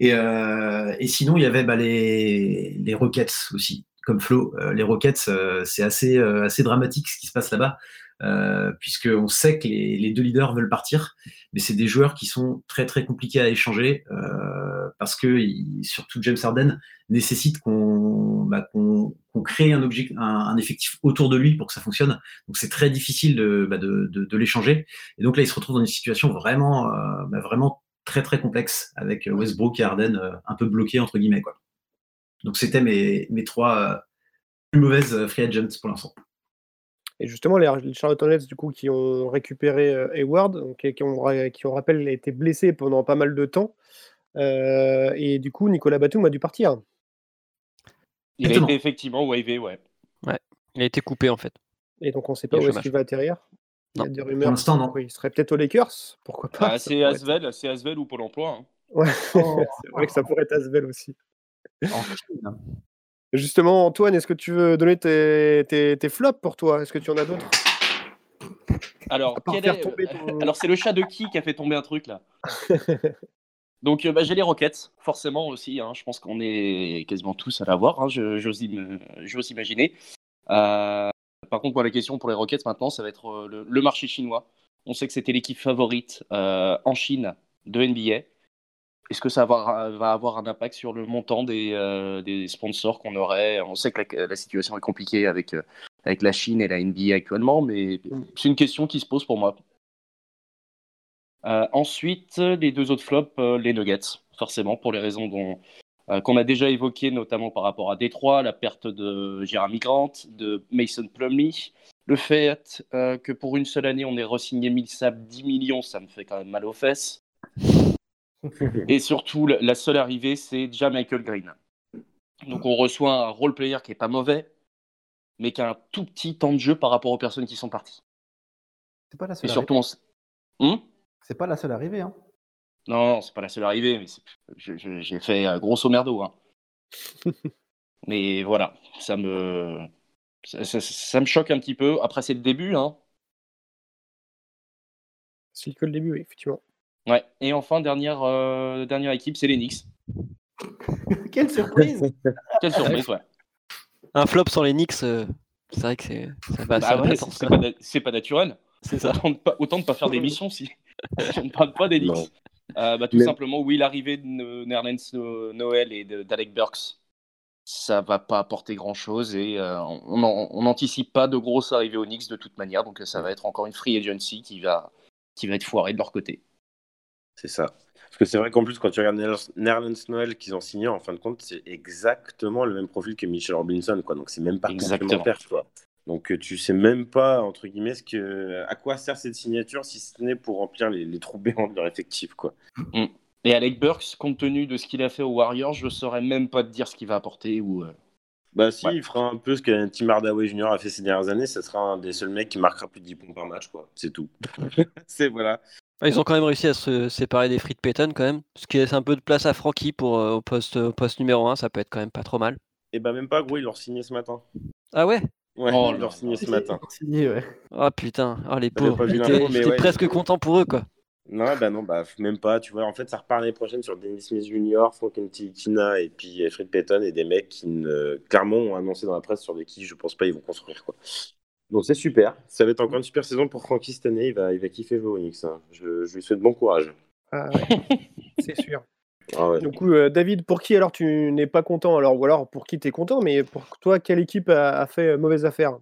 Et, euh, et sinon, il y avait bah, les, les Rockets aussi, comme Flo. Euh, les Rockets, euh, c'est assez, assez dramatique ce qui se passe là-bas, euh, puisqu'on sait que les, les deux leaders veulent partir, mais c'est des joueurs qui sont très très compliqués à échanger, euh, parce que surtout James Harden nécessite qu'on bah, qu'on qu'on crée un, objectif, un, un effectif autour de lui pour que ça fonctionne. Donc c'est très difficile de, bah, de, de, de l'échanger. Et donc là, il se retrouve dans une situation vraiment, euh, bah, vraiment très très complexe avec euh, Westbrook et Harden euh, un peu bloqués entre guillemets quoi. Donc c'était mes, mes trois euh, plus mauvaises free agents pour l'instant. Et justement, les, Charlotte Hornets, du coup, qui ont récupéré euh, Hayward, donc, qui, ont, qui, on rappelle, a été blessé pendant pas mal de temps. Euh, et du coup, Nicolas Batum a dû partir. Il a été effectivement wavé, ouais. Ouais. Il a été coupé en fait. Et donc, on ne sait pas Et où est-ce qu'il va atterrir. Il y a des Pour rumeurs. l'instant, non. qu'il serait peut-être aux Lakers. Pourquoi pas Ah, ça c'est être- Asvel, c'est Asvel ou Pôle emploi. hein. Ouais, c'est vrai que ça pourrait être Asvel aussi. En Chine. Justement, Antoine, est-ce que tu veux donner tes, tes, tes flops pour toi? Est-ce que tu en as d'autres? Alors, quel est- ton- Alors, c'est le chat de qui qui a fait tomber un truc là? Donc, euh, bah, j'ai les Rockets, forcément aussi. hein, je pense qu'on est quasiment tous à l'avoir, hein, je- j'ose im- j'ose imaginer. Euh, par contre, moi, la question pour les Rockets maintenant, ça va être euh, le, le marché chinois. On sait que c'était l'équipe favorite euh, en Chine de NBA. Est-ce que ça va avoir, va avoir un impact sur le montant des, euh, des sponsors qu'on aurait? On sait que la, la situation est compliquée avec, euh, avec la Chine et la NBA actuellement, mais c'est une question qui se pose pour moi. Ensuite, les deux autres flops, les Nuggets, forcément, pour les raisons dont, euh, qu'on a déjà évoquées, notamment par rapport à Détroit, la perte de Jeremy Grant, de Mason Plumlee, le fait euh, que pour une seule année, on ait re-signé Millsap 10 millions, ça me fait quand même mal aux fesses. Et surtout, la seule arrivée, c'est déjà Michael Green. Donc on reçoit un role player qui est pas mauvais, mais qui a un tout petit temps de jeu par rapport aux personnes qui sont parties. C'est pas la Et seule surtout, arrivée. on Hum C'est pas la seule arrivée. Hein. Non, non, c'est pas la seule arrivée, mais j'ai fait grosso merdo. Hein. mais voilà, ça me... Ça, ça- ça me choque un petit peu. Après, c'est le début. Hein. C'est que le début, oui, effectivement. Ouais. Et enfin, dernière, euh, dernière équipe, c'est les Knicks. Quelle surprise Quelle surprise, ouais. Un flop sans les Knicks, euh, c'est vrai que c'est Bah ouais, c'est pas, na- c'est pas naturel. C'est ça. Autant de pas, autant de pas faire d'émission si on ne parle pas des Knicks. Euh, bah, tout Mais- simplement, oui, l'arrivée de Nerlens No- Noël et d'Alec Burks, ça va pas apporter grand chose et euh, on n'anticipe pas de grosses arrivées Knicks de toute manière, donc euh, ça va être encore une free agency qui va, qui va être foirée de leur côté. C'est ça. Parce que c'est vrai qu'en plus, quand tu regardes Nerlens- Noël qu'ils ont signé, en fin de compte, c'est exactement le même profil que Mitchell Robinson. Quoi. Donc c'est même pas Exactement. complémentaire. Quoi. Donc euh, tu sais même pas, entre guillemets, ce que... à quoi sert cette signature si ce n'est pour remplir les, les trous béants de leur effectif. Quoi. Mm. Et Alec Burks, compte tenu de ce qu'il a fait aux Warriors, je saurais même pas te dire ce qu'il va apporter ou. euh, Bah si, Ouais. il fera un peu ce que Tim Hardaway Jr. a fait ces dernières années, ça sera un des seuls mecs qui marquera plus de 10 points par match. quoi. C'est tout. c'est voilà. Ah, Ils ont quand même réussi à se séparer des frites Payton quand même, ce qui laisse un peu de place à Frankie pour euh, au poste au poste numéro 1, ça peut être quand même pas trop mal. Et bah même pas, gros, ils l'ont signé ce matin. Ah ouais? Ouais, Oh ils l'ont signé ce matin. Signé, ouais. Ah putain, oh les pauvres, j'étais ouais. presque content pour eux quoi. Non, bah non, bah même pas. Tu vois, en fait, ça repart l'année prochaine sur Dennis Smith Jr., Frank Tina et puis Fred Payton et des mecs qui, ne- clairement, ont annoncé dans la presse sur des qui je pense pas ils vont construire. Quoi. Donc c'est super. Ça va être encore une super saison pour Frankie cette année. Il va, il va kiffer jouer au Knicks. hein. Je, je lui souhaite bon courage. Ah ouais, c'est sûr. Ah ouais. Du coup, euh, David, pour qui alors tu n'es pas content alors Ou alors pour qui tu es content, mais pour toi, quelle équipe a, a fait euh, mauvaise affaire?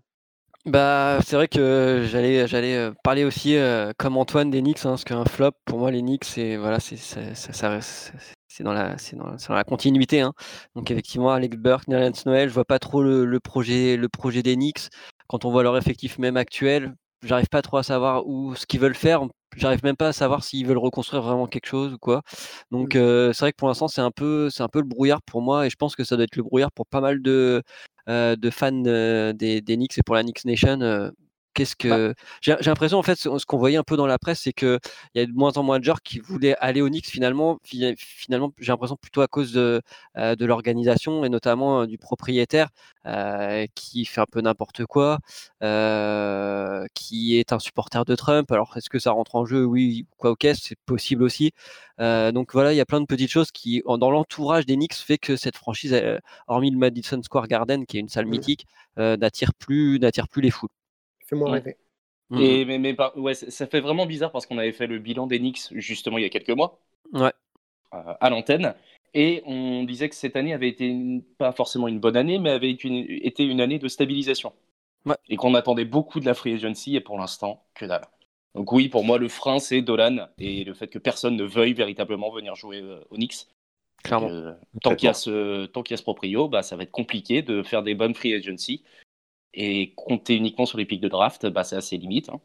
Bah, c'est vrai que j'allais j'allais euh, parler aussi euh, comme Antoine des Knicks, hein, parce qu'un flop pour moi les Knicks c'est voilà c'est c'est- ça- ça reste- c'est- c'est dans la c'est dans, c'est dans la continuité hein. Donc effectivement Alex Burke, Nerlens Noël, je vois pas trop le, le projet le projet des Knicks. Quand on voit leur effectif même actuel, j'arrive pas trop à savoir où ce qu'ils veulent faire. J'arrive même pas à savoir s'ils veulent reconstruire vraiment quelque chose ou quoi. Donc euh, c'est vrai que pour l'instant c'est un peu c'est un peu le brouillard pour moi et je pense que ça doit être le brouillard pour pas mal de euh, de fans euh, des, des Knicks et pour la Knicks Nation. Euh, Qu'est-ce que j'ai j'ai l'impression en fait ce ce qu'on voyait un peu dans la presse, c'est qu'il y a de moins en moins de joueurs qui voulaient aller au Knicks finalement. Fi finalement, j'ai l'impression plutôt à cause de, heu, de l'organisation et notamment, heu, du propriétaire, heu, qui fait un peu n'importe quoi, qui est un supporter de Trump. Alors est-ce que ça rentre en jeu? Oui, quoi OK, c'est possible aussi. Donc voilà, il y a plein de petites choses qui dans l'entourage des Knicks fait que cette franchise, hormis le Madison Square Garden qui est une salle Mmh. mythique, n'attire plus n'attire plus les foules. Fais-moi Mmh. rêver. Mmh Et mais mais ouais, ça fait vraiment bizarre parce qu'on avait fait le bilan des Knicks justement il y a quelques mois, Ouais. heu, à l'antenne et on disait que cette année avait été une pas forcément une bonne année, mais avait été une été une année de stabilisation. Ouais. Et qu'on attendait beaucoup de la free agency et pour l'instant, que dalle. Donc oui, pour moi, le frein, c'est Dolan et le fait que personne ne veuille véritablement venir jouer, aux Knicks. Clairement. Heu, tant qu'il y a ce tant qu'il y a ce proprio, bah, ça va être compliqué de faire des bonnes free agency et compter uniquement sur les pics de draft, bah, c'est assez limite, hein.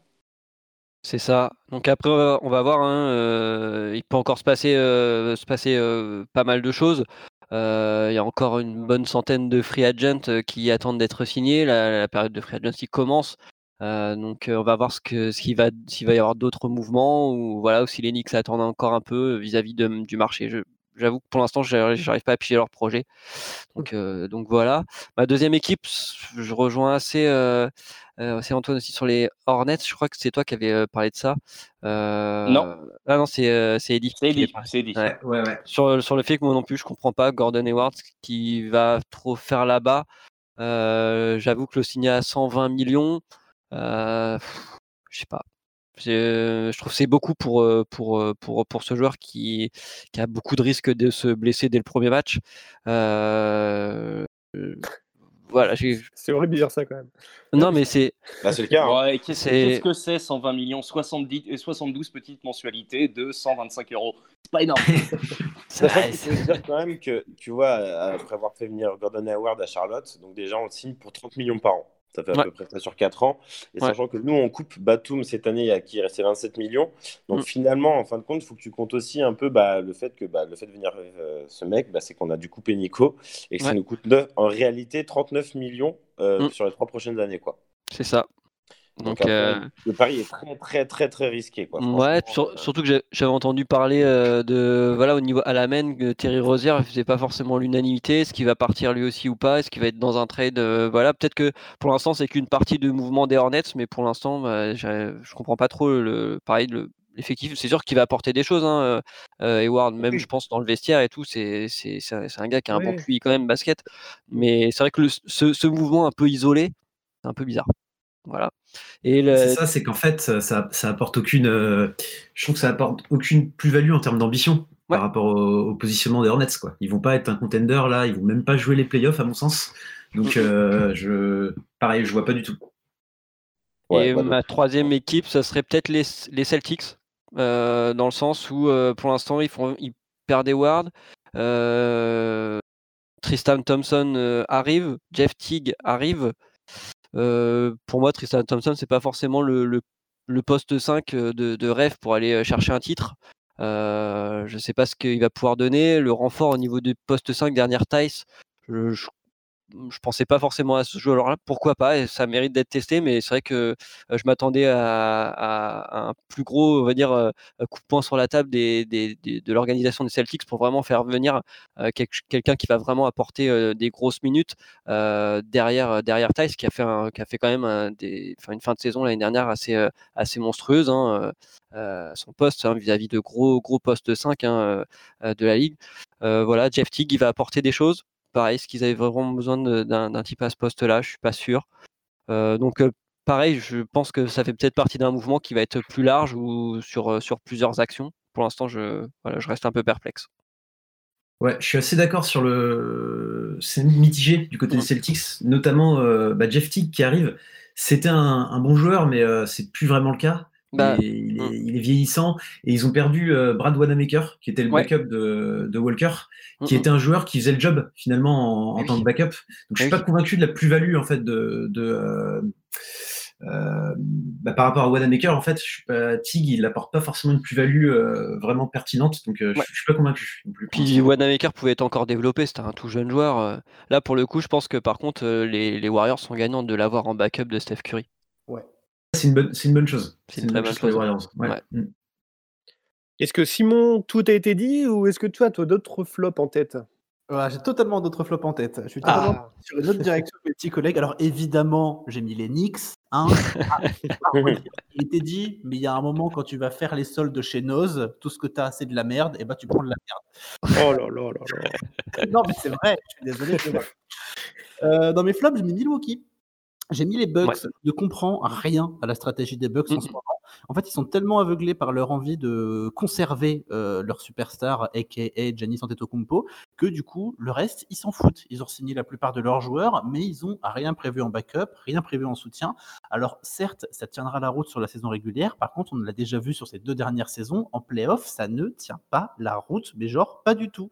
C'est ça. Donc après, on va voir, hein, heu, il peut encore se passer, heu, se passer, heu, pas mal de choses. Il y a encore une bonne centaine de free agents, qui attendent d'être signés. La période de free agency commence, heu, donc on va voir ce que qui va s'il va y avoir d'autres mouvements ou voilà, ou si les Knicks attendent encore un peu vis-à-vis mmh, du marché. Je j'avoue que pour l'instant, je j'arrive pas à piger leur projet. Donc heu, donc voilà. Ma 2e équipe, je rejoins assez, heu heu, assez Antoine aussi sur les Hornets. Je crois que c'est toi qui avais, parlé de ça. Non. ah non, c'est, heu, c'est qui c'est Eddy. Ouais. Ouais, ouais. Sur, sur le fait que moi non plus, je comprends pas Gordon Hayward, ce qu'il va trop faire là-bas. J'avoue que le signer à 120 000 000, heu, je sais pas. Je je trouve que c'est beaucoup pour, heu, pour, heu, pour pour ce joueur qui qui a beaucoup de risques de se blesser dès le 1er match. Heu, voilà, C'est horrible de dire ça quand même. non, mais c'est Bah, c'est le cas, hein. Ouais, qu'est-ce que c'est 120 millions 70 et 72 petites mensualités de 125 €? C'est pas énorme. Faut se dire quand même que, tu vois, après avoir fait venir Gordon Hayward à Charlotte, donc déjà on signe pour 30 millions par an. Ça fait à Ouais. peu près ça sur 4 ans. Et Ouais. sachant que nous, on coupe Batum cette année à qui il restait 27 millions. Donc Mmh. finalement, en fin de compte, il faut que tu comptes aussi un peu bah, le fait que bah, le fait de venir euh, ce mec, bah, c'est qu'on a dû couper Nico et que ça nous coûte en réalité 39 millions euh, Mmh. sur les trois prochaines années. Quoi. C'est ça. Donc, heu le pari est très très très très risqué. Quoi. Ouais, sur euh, surtout que j'avais entendu parler, heu, de voilà, au niveau à la main, que Terry Rozier, il faisait pas forcément l'unanimité. Est-ce qu'il va partir lui aussi ou pas? Est-ce qu'il va être dans un trade, voilà, peut-être que pour l'instant, c'est qu'une partie de mouvement des Hornets, mais pour l'instant, bah, je comprends pas trop le pareil, le l'effectif. C'est sûr qu'il va apporter des choses, hein, Hayward, même je pense dans le vestiaire et tout, c'est un gars qui a un bon Oui. QI quand même basket. Mais c'est vrai que le ce ce mouvement un peu isolé, c'est un peu bizarre. Voilà et C'est le ça, c'est qu'en fait, ça ça apporte aucune, heu, je trouve que ça apporte aucune plus-value en termes d'ambition Ouais. par rapport au au positionnement des Hornets, quoi. Ils vont pas être un contender là, ils vont même pas jouer les playoffs à mon sens. Donc Mmh mh. heu, je pareil, je vois pas du tout. Ouais, et ma 3e équipe, ça serait peut-être les les Celtics, heu, dans le sens où, heu, pour l'instant, ils font ils perdent Hayward, heu, Tristan Thompson, arrive, Jeff Teague arrive. Pour moi, Tristan Thompson, c'est pas forcément le le le poste 5, heu, de de rêve pour aller, chercher un titre. Je sais pas ce qu'il va pouvoir donner. Le renfort au niveau du poste 5 derrière Theis, je je je pensais pas forcément à ce joueur-là. Pourquoi pas? Et ça mérite d'être testé, mais c'est vrai que, heu, je m'attendais à un plus gros, on va dire, heu, coup de poing sur la table de l'organisation des Celtics pour vraiment faire venir, quelqu'un qui va vraiment apporter, des grosses minutes, derrière, derrière qui a fait quand même une fin de saison l'année dernière assez, assez monstrueuse, hein, son poste, hein, vis-à-vis de gros gros postes 5, hein, de la ligue. Voilà, Jeff Teague, il va apporter des choses. Pareil, est-ce qu'ils avaient vraiment besoin d'un type à ce poste-là? Je suis pas sûr. Heu, donc heu, pareil, je pense que ça fait peut-être partie d'un mouvement qui va être plus large ou sur, heu, sur plusieurs actions. Pour l'instant, je voilà, je reste un peu perplexe. Ouais, je suis assez d'accord sur le c'est mitigé du côté des. Celtics, notamment, bah, Jeff Teague qui arrive. C'était un un bon joueur, mais heu, c'est plus vraiment le cas. Il Bah, est il est il est vieillissant et ils ont perdu, heu, Brad Wanamaker qui était le Ouais. backup de de Walker, qui mh. était un joueur qui faisait le job finalement en Eh tant que backup. Donc je Eh suis pas convaincu de la plus-value en fait de de, heu heu, bah, par rapport à Wanamaker en fait, je suis pas Teague, il apporte pas forcément une plus-value, vraiment pertinente, donc je je suis pas convaincu non plus pour Puis. Wanamaker pouvait être encore développé, c'était un tout jeune joueur. Là, pour le coup, je pense que par contre, les les Warriors sont gagnants de l'avoir en backup de Steph Curry. Ouais. C'est une, bonne- c'est une bonne chose. C'est une une très bonne chose pour les chose, ouais. Warriors. Ouais. Ouais. Mm. Est-ce que Simon, tout a été dit ou est-ce que tu as toi, d'autres flops en tête? Voilà, j'ai totalement d'autres flops en tête. Je suis totalement Ah. sur une autre direction mes petits collègues. Alors évidemment, j'ai mis les Knicks. Hein. Ah, il était dit, mais il y a un moment quand tu vas faire les soldes chez Noz, tout ce que tu as, c'est de la merde, et bah tu prends de la merde. Oh là là là là. non, mais c'est vrai, je suis désolé. c'est vrai. Euh, dans mes flops, j'ai mis Milwaukee. J'ai mis les Bucks. Ouais. Je ne comprends rien à la stratégie des Bucks en ce Mhm. moment. En fait, ils sont tellement aveuglés par leur envie de conserver euh, leur superstar, a.k.a. Giannis Antetokounmpo, que du coup, le reste, ils s'en foutent. Ils ont signé la plupart de leurs joueurs, mais ils ont rien prévu en backup, rien prévu en soutien. Alors, certes, ça tiendra la route sur la saison régulière. Par contre, on l'a déjà vu sur ces deux dernières saisons. En playoff, ça ne tient pas la route, mais genre pas du tout.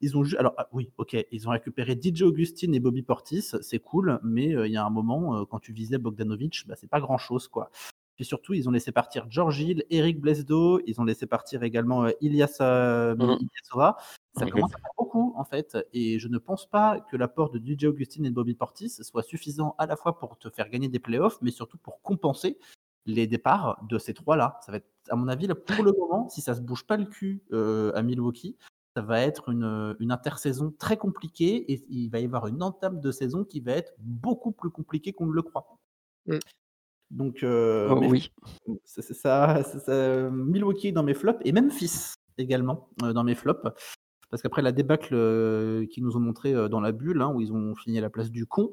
Ils ont alors ah, oui, ok, ils ont récupéré DJ Augustine et Bobby Portis, c'est cool, mais euh, il y a un moment euh, quand tu visais Bogdanovic, bah, c'est pas grand chose quoi. Puis surtout, ils ont laissé partir George Hill, Eric Blesdo, ils ont laissé partir également euh, Ilias euh. Ilyasova. Ça commence à faire beaucoup en fait, et je ne pense pas que l'apport de DJ Augustine et de Bobby Portis soit suffisant à la fois pour te faire gagner des playoffs, mais surtout pour compenser les départs de ces trois-là. Ça va être, à mon avis, là, pour le moment, si ça se bouge pas le cul euh, à Milwaukee, ça va être une, une intersaison très compliquée et il va y avoir une entame de saison qui va être beaucoup plus compliquée qu'on ne le croit. Mm. Donc, euh, Oh, oui. ça, c'est ça, Milwaukee dans mes flops et Memphis également euh, dans mes flops. Parce qu'après la débâcle euh, qu'ils nous ont montré euh, dans la bulle, hein, où ils ont fini à la place du con,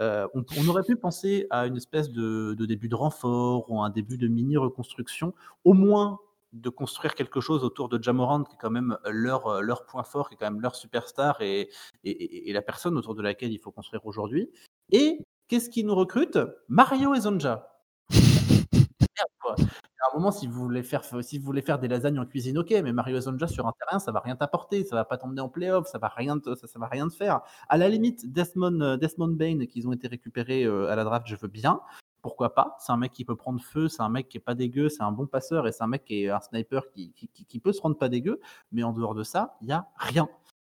euh, on, on aurait pu penser à une espèce de, de début de renfort ou un début de mini-reconstruction, au moins de construire quelque chose autour de Jamorant, qui est quand même leur, euh, leur point fort, qui est quand même leur superstar et, et, et- et la personne autour de laquelle il faut construire aujourd'hui. Et qu'est-ce qui nous recrute? Mario et Zonja. Merde, quoi. Il y a un si vous, voulez faire, des lasagnes en cuisine, ok, mais Mario Zonja sur un terrain, ça va rien t'apporter, ça va pas t'emmener en playoff, ça va rien te, ça, va rien te faire. À la limite, Desmond, euh, Desmond Bain, qu'ils ont été récupérés euh, à la draft, je veux bien. Pourquoi pas? C'est un mec qui peut prendre feu, c'est un mec qui est pas dégueu, c'est un bon passeur et c'est un mec qui est un sniper qui peut se rendre pas dégueu. Mais en dehors de ça, il y a rien.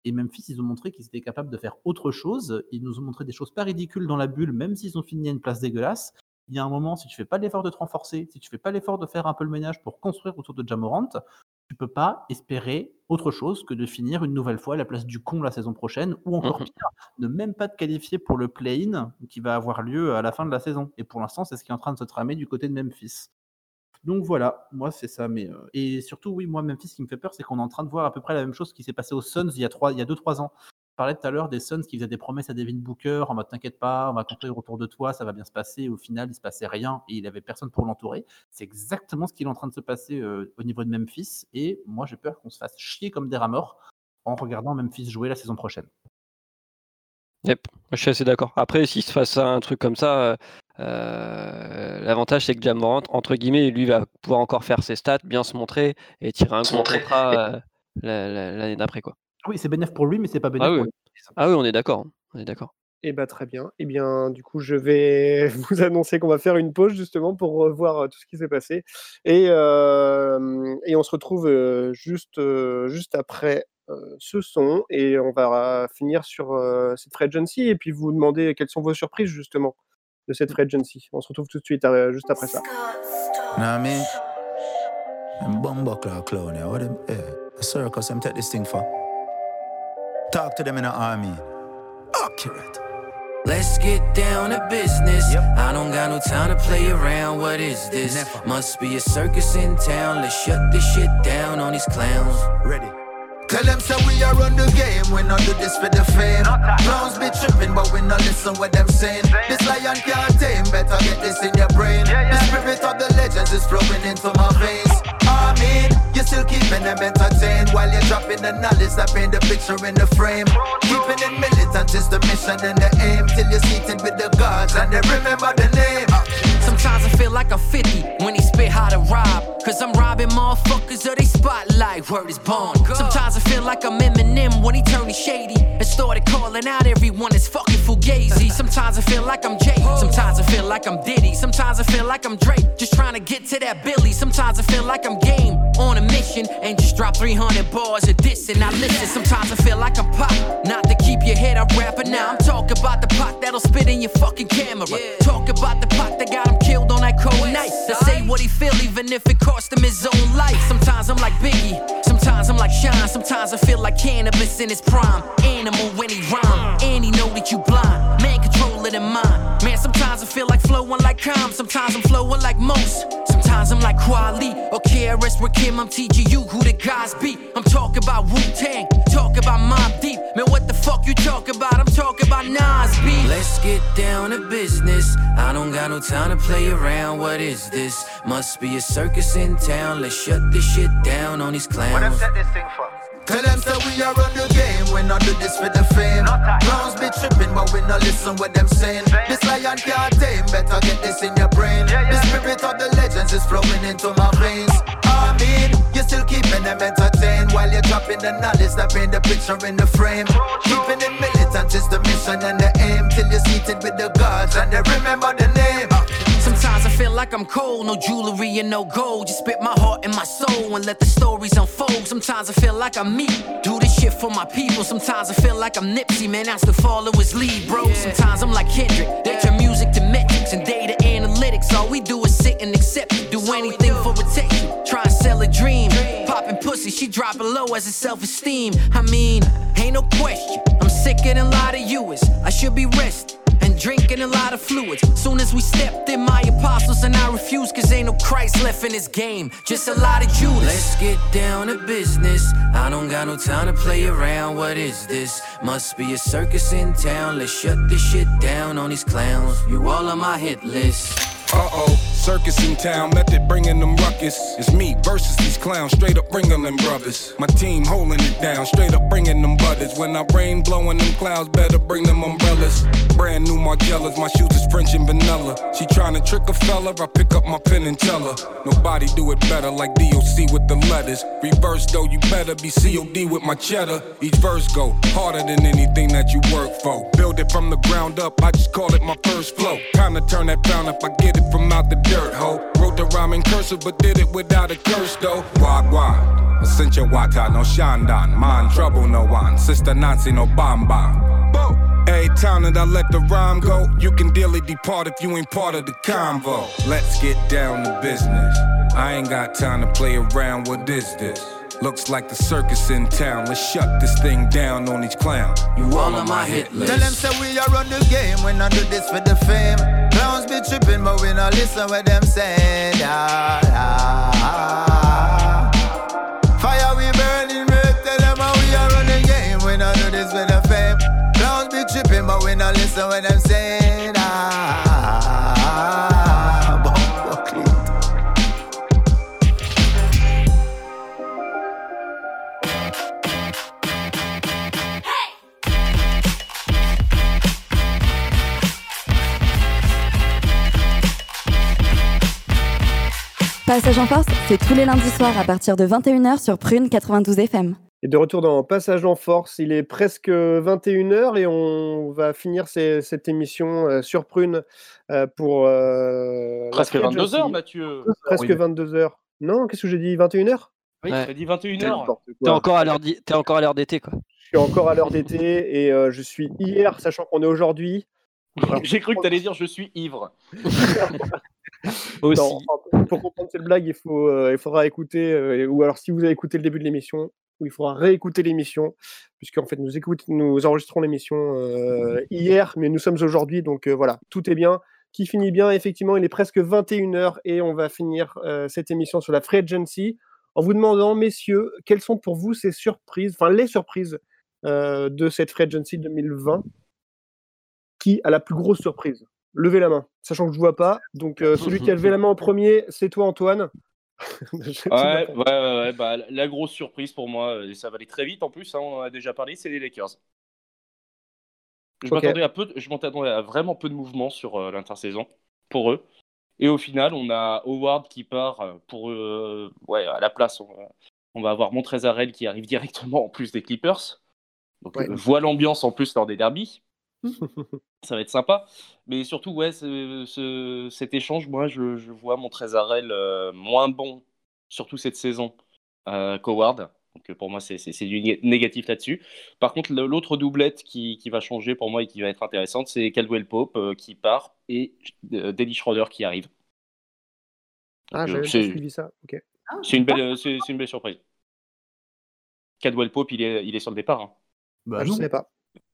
Et Memphis, ils ont montré qu'ils étaient capables de faire autre chose. Ils nous ont montré des choses pas ridicules dans la bulle, même s'ils ont fini à une place dégueulasse. Il y a un moment, si tu fais pas l'effort de te renforcer, si tu fais pas l'effort de faire un peu le ménage pour construire autour de Jamorant, tu peux pas espérer autre chose que de finir une nouvelle fois à la place du con la saison prochaine, ou encore Mhm. pire, ne même pas te qualifier pour le play-in qui va avoir lieu à la fin de la saison. Et pour l'instant, c'est ce qui est en train de se tramer du côté de Memphis. Donc voilà, moi c'est ça. Mais euh, et surtout, oui, moi Memphis, ce qui me fait peur, c'est qu'on est en train de voir à peu près la même chose qui s'est passé aux Suns il y a trois, il y a deux trois ans. Je parlais tout à l'heure des Suns qui faisaient des promesses à Devin Booker en mode t'inquiète pas, on va construire autour de toi, ça va bien se passer. Au final, il se passait rien et il avait personne pour l'entourer. C'est exactement ce qui est en train de se passer euh, au niveau de Memphis. Et moi, j'ai peur qu'on se fasse chier comme des rats morts en regardant Memphis jouer la saison prochaine. Yep, je suis assez d'accord. Après, s'il se passe un truc comme ça, euh, euh, l'avantage c'est que Jamorant, entre guillemets, lui va pouvoir encore faire ses stats, bien se montrer et tirer un Se gros montrer. contrat euh, la- la- l'année d'après. quoi. Oui, c'est bénéf pour lui, mais c'est pas bénéf Ah oui, pour oui. ah oui, on est d'accord. On est d'accord. Eh bah, très bien. Eh bien, du coup, je vais vous annoncer qu'on va faire une pause justement pour revoir tout ce qui s'est passé. Et, euh, et on se retrouve juste, juste après ce son. Et on va finir sur cette free agency et puis vous demander quelles sont vos surprises justement de cette free agency. On se retrouve tout de suite, euh, juste après ça. Talk to them in the army. Accurate. Let's get down to business. I don't got no time to play around. What is this? Must be a circus in town. Let's shut this shit down on these clowns. Ready. Tell them so we are run the game, we not do this for the fame. Clowns be tripping, but we not listen what them saying. This lion can't tame, better get this in your brain. The spirit of the legends is flowing into my veins. Mean, you still keeping them entertained while you're dropping the knowledge that paint the picture in the frame. Keeping it militant is the mission and the aim till you're seated with the gods and they remember the name. Sometimes I feel like I'm 50 when he spit how to rob. Cause I'm robbing motherfuckers of they spotlight. Word is born. Sometimes I feel like I'm Eminem when he turned shady and started calling out everyone as fucking fugazi. Sometimes I feel like I'm Jay. Sometimes I feel like I'm Diddy. Sometimes I feel like I'm Drake. Just trying to get to that Billy. Sometimes I feel like I'm game on a mission and just drop 300 bars of this and I listen. Sometimes I feel like I'm pop. Not to keep your head up, rapper. Now I'm talking about the pot that'll spit in your fucking camera. Talk about the pot that got him killed on what he feel, even if it cost him his own life. Sometimes I'm like Biggie, sometimes I'm like Sean, sometimes I feel like cannabis in his prime. Animal when he rhyme, and he know that you blind. Man, control it in mind. Man, sometimes I feel like flowing like calm, sometimes I'm flowing like most. Sometimes I'm like Quali or KRS with Kim. I'm teaching you who the guys be. I'm talking about Wu Tang, talk about Mob Deep. Man, what the fuck you talk about? I'm talking about Nas B. Let's get down to business. I don't got no time to play around. What is this? Must be a circus in town. Let's shut this shit down on these clowns. What I set this thing for? Tell them say we are on the game, we not do this for the fame. Clowns be tripping, but we not listen what them saying. This lion can't tame, better get this in your brain. The spirit of the legends is flowing into my veins. I mean, you're still keeping them entertained while you're dropping the knowledge that paint the picture in the frame. Keeping it militant is the mission and the aim till you're seated with the gods and they remember the name. I feel like I'm cold, no jewelry and no gold. Just spit my heart and my soul and let the stories unfold. Sometimes I feel like I'm me, do this shit for my people. Sometimes I feel like I'm Nipsey, man, that's to follow his lead, bro. Sometimes I'm like Kendrick, they turn music to metrics and data All we do is sit and accept do anything for a attention. Try and sell a dream, popping pussy, she dropping low as a self esteem. I mean, ain't no question, I'm sicker than a lot of you is. I should be resting and drinking a lot of fluids. Soon as we stepped in, my apostles and I refused, cause ain't no Christ left in this game. Just a lot of Judas. Let's get down to business. I don't got no time to play around. What is this? Must be a circus in town. Let's shut this shit down on these clowns. You all on my hit list. Uh oh, circus in town, method bringing them ruckus. It's me versus these clowns, straight up bringing them brothers. My team holding it down, straight up bringing them butters. When I rain blowing them clouds, better bring them umbrellas. Brand new Margellas, my shoes is French and vanilla. She trying to trick a fella, I pick up my pen and tell her. Nobody do it better like DOC with the letters. Reverse though, you better be COD with my cheddar. Each verse go harder than anything that you work for. Build it from the ground up, I just call it my first flow. To turn that pound up, I get it from out the dirt, ho. Wrote the rhyme in cursive, but did it without a curse, though. Wagwan. Ascension Wata, no Shandan. Man, trouble, no one. Sister Nancy, no Bamba. Every time that I let the rhyme go, you can dearly depart if you ain't part of the convo. Let's get down to business. I ain't got time to play around. What is this? Looks like the circus in town. Let's shut this thing down on these clowns. You all on my hit list. Tell them say we are on the game, we not do this for the fame. Be tripping, but we not listen what them say. Ah, ah. Fire we burning red, tell them how we are the game, we not do this for the fame. Clowns be tripping, but we not listen what them say. Passage en force, c'est tous les lundis soirs à partir de 21h sur Prune 92 FM. Et de retour dans Passage en Force, il est presque 21h et on va finir ces- cette émission euh, sur Prune euh, pour. euh, Presque Free 22 heures, Agency. Mathieu. Presque 22h. Non, qu'est-ce que j'ai dit 21h Oui, Ouais. t'as dit 21 T'es encore à l'heure d'i- t'es encore à l'heure d'été, quoi. Je suis encore à l'heure d'été et euh, je suis hier, sachant qu'on est aujourd'hui. J'ai cru que t'allais dire je suis ivre. Pour comprendre cette blague, il, faut, euh, il faudra écouter, euh, ou alors si vous avez écouté le début de l'émission, il faudra réécouter l'émission, puisqu'en fait nous, écoute, nous enregistrons l'émission euh, hier, mais nous sommes aujourd'hui, donc voilà, tout est bien, qui finit bien. Effectivement, il est presque 21h et on va finir cette émission sur la Free Agency. En vous demandant, messieurs, quelles sont pour vous ces surprises, enfin les surprises de cette Free Agency 2020 Qui a la plus grosse surprise? Levez la main, sachant que je ne vois pas. Donc, euh, celui qui a levé la main en premier, c'est toi, Antoine. Ouais, ouais, ouais, bah, la- grosse surprise pour moi, et ça va aller très vite en plus, hein, on en a déjà parlé, c'est les Lakers. Je m'attendais à peu, de- je m'attendais à vraiment peu de mouvement sur euh, l'intersaison pour eux. Et au final, on a Howard qui part euh, pour euh, ouais, à la place. On va, on va avoir Montrezarel qui arrive directement en plus des Clippers. Donc Ouais. euh, voit l'ambiance en plus lors des derbies. Ça va être sympa. Mais surtout, ouais, ce- ce- cet échange, moi, je, je vois Montrezarel euh, moins bon, surtout cette saison, euh, qu'Howard. Donc euh, pour moi, c'est du né- négatif là-dessus. Par contre, l'autre doublette qui, qui va changer pour moi et qui va être intéressante, c'est Caldwell Pope euh, qui part et euh, Dennis Schroeder qui arrive. Ah, j'avais suivi ça. Ok. c'est une, belle- une belle surprise. Cadwell Pope, il est, il est sur le départ. hein. Bah Ah, je non. savais pas.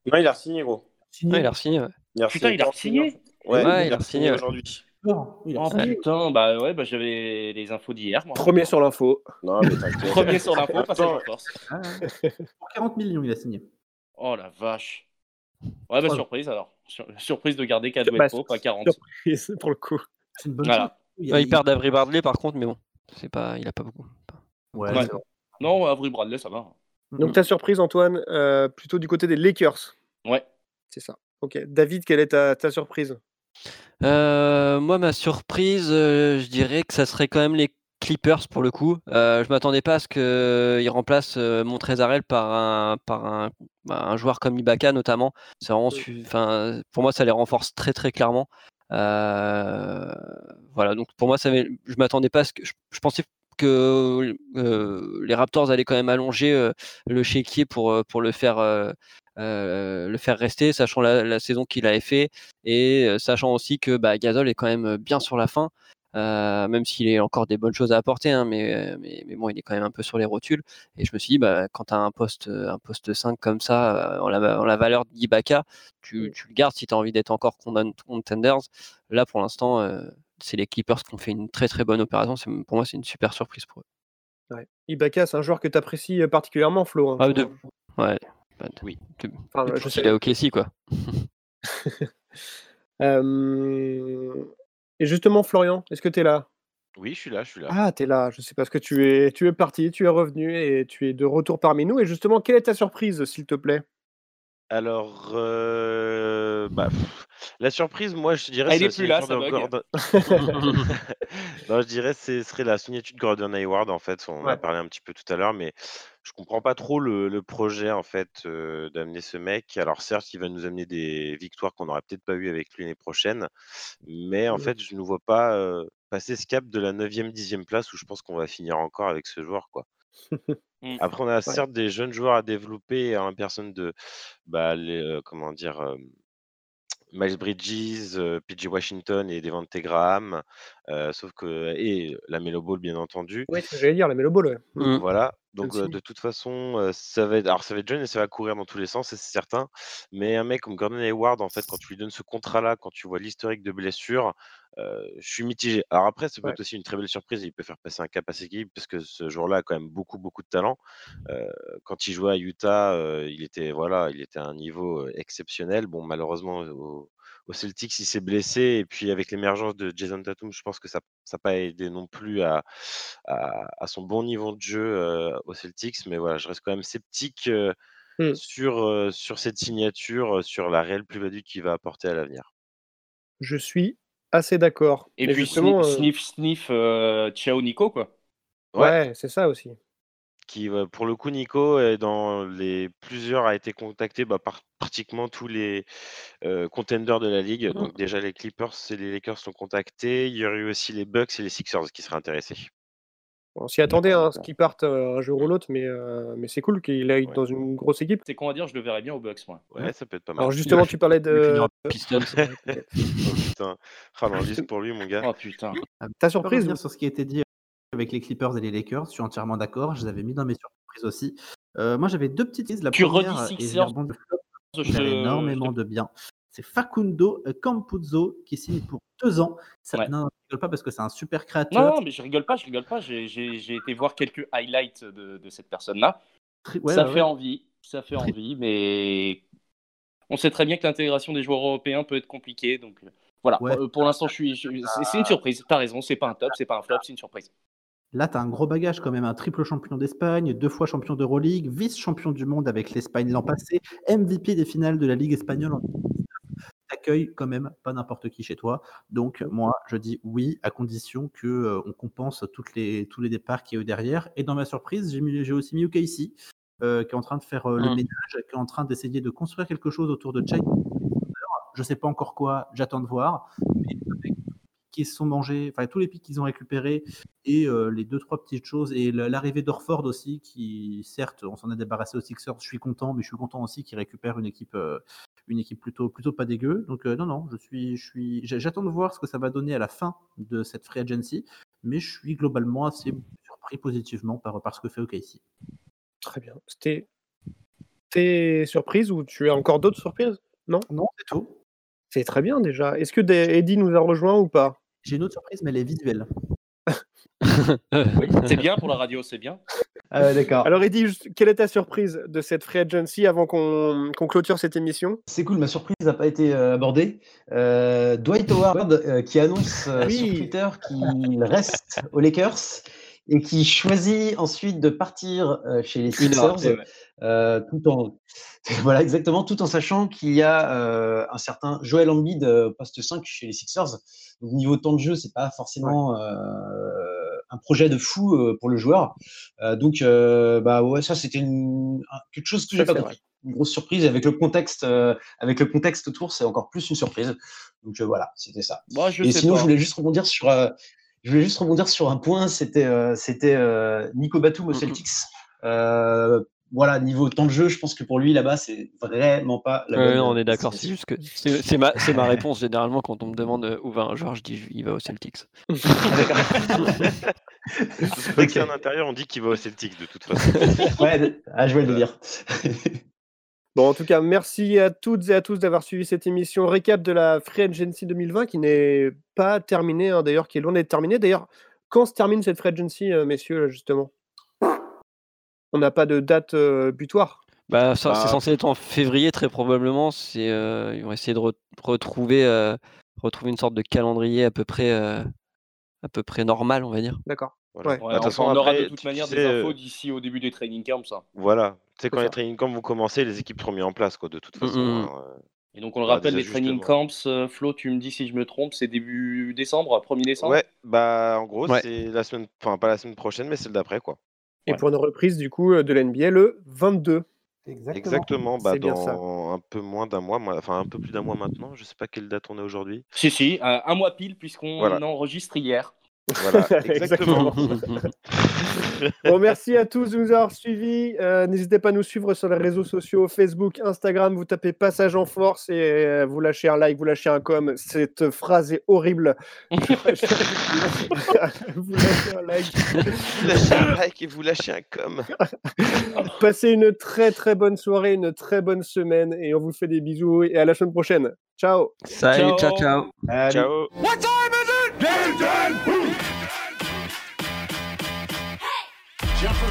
Non, il a signé, gros. Ouais, il a signé. Ouais, Il a Putain, il a signé Ouais, Ouais, il a signé aujourd'hui. Oh putain, bah ouais, bah j'avais les infos d'hier. moi. Premier sur l'info. Non, mais t'inquiète. Premier sur l'info, passage en force. Ah. Pour 40 millions, il a signé. Oh la vache. Ouais, bah surprise alors. Sur- surprise de garder Cadwell Bah, à 40. Surprise pour le coup. C'est une bonne Voilà. chose. Il, perd d'Avry Bardley par contre, mais bon, c'est pas, il a pas beaucoup. Ouais. Non, Avery Bradley, ça va. Donc ta surprise, Antoine, euh, plutôt du côté des Lakers. Ouais. C'est ça. Ok. David, quelle est ta, ta surprise? Euh, moi, ma surprise, euh, je dirais que ça serait quand même les Clippers pour le coup. Euh, je m'attendais pas à ce qu'ils remplacent Montrezarel par un, par un, bah, un joueur comme Ibaka notamment. C'est vraiment, su- enfin, pour moi, ça les renforce très très clairement. Voilà, donc pour moi, ça, je m'attendais pas à ce que je, je pensais que euh, les Raptors allaient quand même allonger euh, le chéquier pour, pour le faire. euh, le faire rester, sachant la, la saison qu'il avait fait et sachant aussi que bah, Gasol est quand même bien sur la fin, même s'il a encore des bonnes choses à apporter, hein, mais, mais, mais bon, il est quand même un peu sur les rotules. Et je me suis dit, bah, quand tu as un poste, un poste 5 comme ça, en, la, en la valeur d'Ibaka, tu, tu le gardes si tu as envie d'être encore contenders. Là, pour l'instant, c'est les Clippers qui ont fait une très très bonne opération. C'est- Pour moi, c'est une super surprise pour eux. Ouais. Ibaka, c'est un joueur que tu apprécies particulièrement, Flo. hein. Ah, de- ouais. bah, Oui. de- Enfin, je sais. est au Kessie, quoi. Euh, Et justement, Florian, est-ce que tu es là? Oui, je suis là, je suis là. Ah, tu es là. Je sais pas ce que tu es. Tu es parti, tu es revenu et tu es de retour parmi nous. Et justement, quelle est ta surprise, s'il te plaît? Alors, euh, bah, pff, la surprise, moi, je dirais, c'est est plus là, ça. Gordon. non, je dirais, ce serait la signature de Gordon Hayward, en fait. On en a Ouais. parlé un petit peu tout à l'heure, mais je comprends pas trop le, le projet, en fait, euh, d'amener ce mec. Alors, certes, il va nous amener des victoires qu'on n'aurait peut-être pas eu avec lui l'année prochaine, mais en fait, je ne vois pas euh, passer ce cap de la 9e, 10e place où je pense qu'on va finir encore avec ce joueur, quoi. Mm. Après, on a Ouais. certes des jeunes joueurs à développer en personne de, bah, les, euh, comment dire, Miles Bridges, euh, PJ Washington et Devante Graham, euh, sauf que et la Melo Ball bien entendu. Oui, c'est ce que j'allais dire, la Melo Ball. Ouais. Mm. Voilà. Donc euh, de toute façon, euh, ça va être, alors ça va être jeune et ça va courir dans tous les sens, c'est certain. Mais un mec comme Gordon Hayward, en fait, quand tu lui donnes ce contrat-là, quand tu vois l'historique de blessures, euh, je suis mitigé. Alors après, ça peut Ouais. être aussi une très belle surprise. Il peut faire passer un cap à ses équipes parce que ce joueur-là a quand même beaucoup, beaucoup de talent. Euh, quand il jouait à Utah, euh, il était voilà, il était à un niveau exceptionnel. Bon, malheureusement, au, au Celtics, il s'est blessé. Et puis avec l'émergence de Jason Tatum, je pense que ça n'a pas aidé non plus à, à, à son bon niveau de jeu euh, au Celtics. Mais voilà, je reste quand même sceptique euh, Mm. sur, euh, sur cette signature, sur la réelle plus-value qu'il va apporter à l'avenir. Je suis assez d'accord. Et Mais puis sniff, euh, sniff, sniff, euh, ciao Nico, quoi. ouais, c'est ça aussi. qui va- pour le coup Nico est dans les plusieurs a été contacté bah, par pratiquement tous les euh, contenders de la ligue. Donc déjà les Clippers et les Lakers sont contactés. Il y aurait eu aussi les Bucks et les Sixers qui seraient intéressés. On s'y attendait, hein, ce qu'il parte euh, un jour ou l'autre, mais, euh, mais c'est cool qu'il aille dans une grosse équipe. C'est con à dire, je le verrais bien au Bucks, moi. Ouais, ça peut être pas mal. Alors justement, tu parlais de... Pistons. oh putain, ah non, juste pour lui mon gars. Oh putain. Ta Je peux surprise revenir sur ce qui a été dit avec les Clippers et les Lakers, je suis entièrement d'accord. Je les avais mis dans mes surprises aussi. Euh, moi, j'avais deux petites. La Tu première, redis Sixers, énormément de bien. C'est Facundo Campuzzo qui signe pour deux ans. Ça, Ouais. Non, je rigole pas parce que c'est un super créateur. Non, non, mais je rigole pas, je rigole pas. J'ai été voir quelques highlights de, de cette personne-là. Ouais, ça ouais, fait envie, ça fait envie, mais on sait très bien que l'intégration des joueurs européens peut être compliquée. Donc euh, voilà. Euh, pour l'instant, je suis, je- c'est une surprise. T'as raison, c'est pas un top, c'est pas un flop, c'est une surprise. Là, tu as un gros bagage quand même, un triple champion d'Espagne, deux fois champion d'Euroleague, vice-champion du monde avec l'Espagne l'an passé, MVP des finales de la Ligue espagnole en 2019. T'accueilles quand même pas n'importe qui chez toi. Donc, moi, je dis oui, à condition que euh, on compense toutes les, tous les départs qu'il y a eu derrière. Et dans ma surprise, j'ai aussi mis UKC, euh, qui est en train de faire euh, le Mm. ménage, qui est en train d'essayer de construire quelque chose autour de Chai. Je sais pas encore quoi, j'attends de voir. Mais avec qui se sont mangés, enfin tous les pics qu'ils ont récupérés et euh, les deux trois petites choses et l'arrivée d'Orford aussi qui certes on s'en est débarrassé aux Sixers, je suis content mais je suis content aussi qu'ils récupèrent une équipe euh, une équipe plutôt plutôt pas dégueu. Donc euh, non non, je suis je suis j'a- j'attends de voir ce que ça va donner à la fin de cette free agency mais je suis globalement assez surpris positivement par, par ce que fait OKC. Très bien. C'était tes surprises ou tu as encore d'autres surprises? Non? Non, c'est tout. C'est très bien déjà. Est-ce que des- Eddie nous a rejoint ou pas? J'ai une autre surprise, mais elle est visuelle. Oui, c'est bien pour la radio, c'est bien. Ah d'accord. Alors Eddie, quelle est ta surprise de cette free agency avant qu'on clôture cette émission? C'est cool, ma surprise n'a pas été euh, abordée. Euh, Dwight Howard euh, qui annonce euh, Oui. sur Twitter qu'il reste aux Lakers et qui choisit ensuite de partir euh, chez les Une heure Sixers. Euh, tout en voilà exactement, tout en sachant qu'il y a euh, un certain Joel Embiid euh, poste 5 chez les Sixers. Donc niveau temps de jeu, c'est pas forcément euh, un projet de fou euh, pour le joueur. Euh, donc bah ouais, ça c'était une- un- quelque chose que j'ai pas compris. Une grosse surprise et avec le contexte, avec le contexte autour, c'est encore plus une surprise. Donc voilà, c'était ça. Moi, je et sinon, pas. je voulais juste rebondir sur, je voulais juste rebondir sur un point. C'était, c'était Nico Batum au Celtics. Euh, voilà, niveau temps de jeu, je pense que pour lui là-bas, c'est vraiment pas la bonne. non, on est d'accord. C'est juste que c'est ma, réponse généralement quand on me demande euh, où va un joueur, je dis il va au Celtics. Dès que c'est en intérieur, on dit qu'il va au Celtics de toute façon. ouais, ah, je vais le dire. Bon, en tout cas, merci à toutes et à tous d'avoir suivi cette émission récap de la Free Agency 2020 qui n'est pas terminée, hein, d'ailleurs, qui est loin d'être terminée. D'ailleurs, quand se termine cette Free Agency, euh, messieurs, justement? On n'a pas de date euh, butoir. Bah, ça, Bah, c'est censé être en février très probablement. C'est, euh, ils vont essayer de re- retrouver, euh, retrouver une sorte de calendrier à peu près, euh, à peu près normal, on va dire. D'accord. Voilà. Ouais. Bah, façon, on aura après, de toute manière sais, des infos d'ici au début des training camps, ça. Voilà. Tu sais, quand C'est les training camps vont commencer, les équipes seront mises en place, quoi, de toute façon. mm. hein, euh, Et donc on le rappelle, les training camps, euh, Flo, tu me dis si je me trompe, c'est début décembre, 1er décembre? Ouais, bah en gros, Ouais. c'est la semaine, enfin pas la semaine prochaine, mais celle d'après, quoi. Et pour une reprise, du coup, euh, de l'NBA le 22. Exactement, bah bien ça. dans un peu moins d'un mois, moi- enfin un peu plus d'un mois maintenant, je sais pas quelle date on est aujourd'hui. Si, si, euh, un mois pile, puisqu'on Voilà. enregistre hier. Voilà, exactement. Bon, merci à tous de nous avoir suivis. Euh, N'hésitez pas à nous suivre sur les réseaux sociaux Facebook, Instagram. Vous tapez Passage en Force et euh, vous lâchez un like, vous lâchez un com. Cette phrase est horrible. vous lâchez un like. Vous lâchez un like et vous lâchez un com. Passez une très très bonne soirée, une très bonne semaine et on vous fait des bisous et à la semaine prochaine. Ciao. Salut, ciao, ciao. Ciao. What time is it?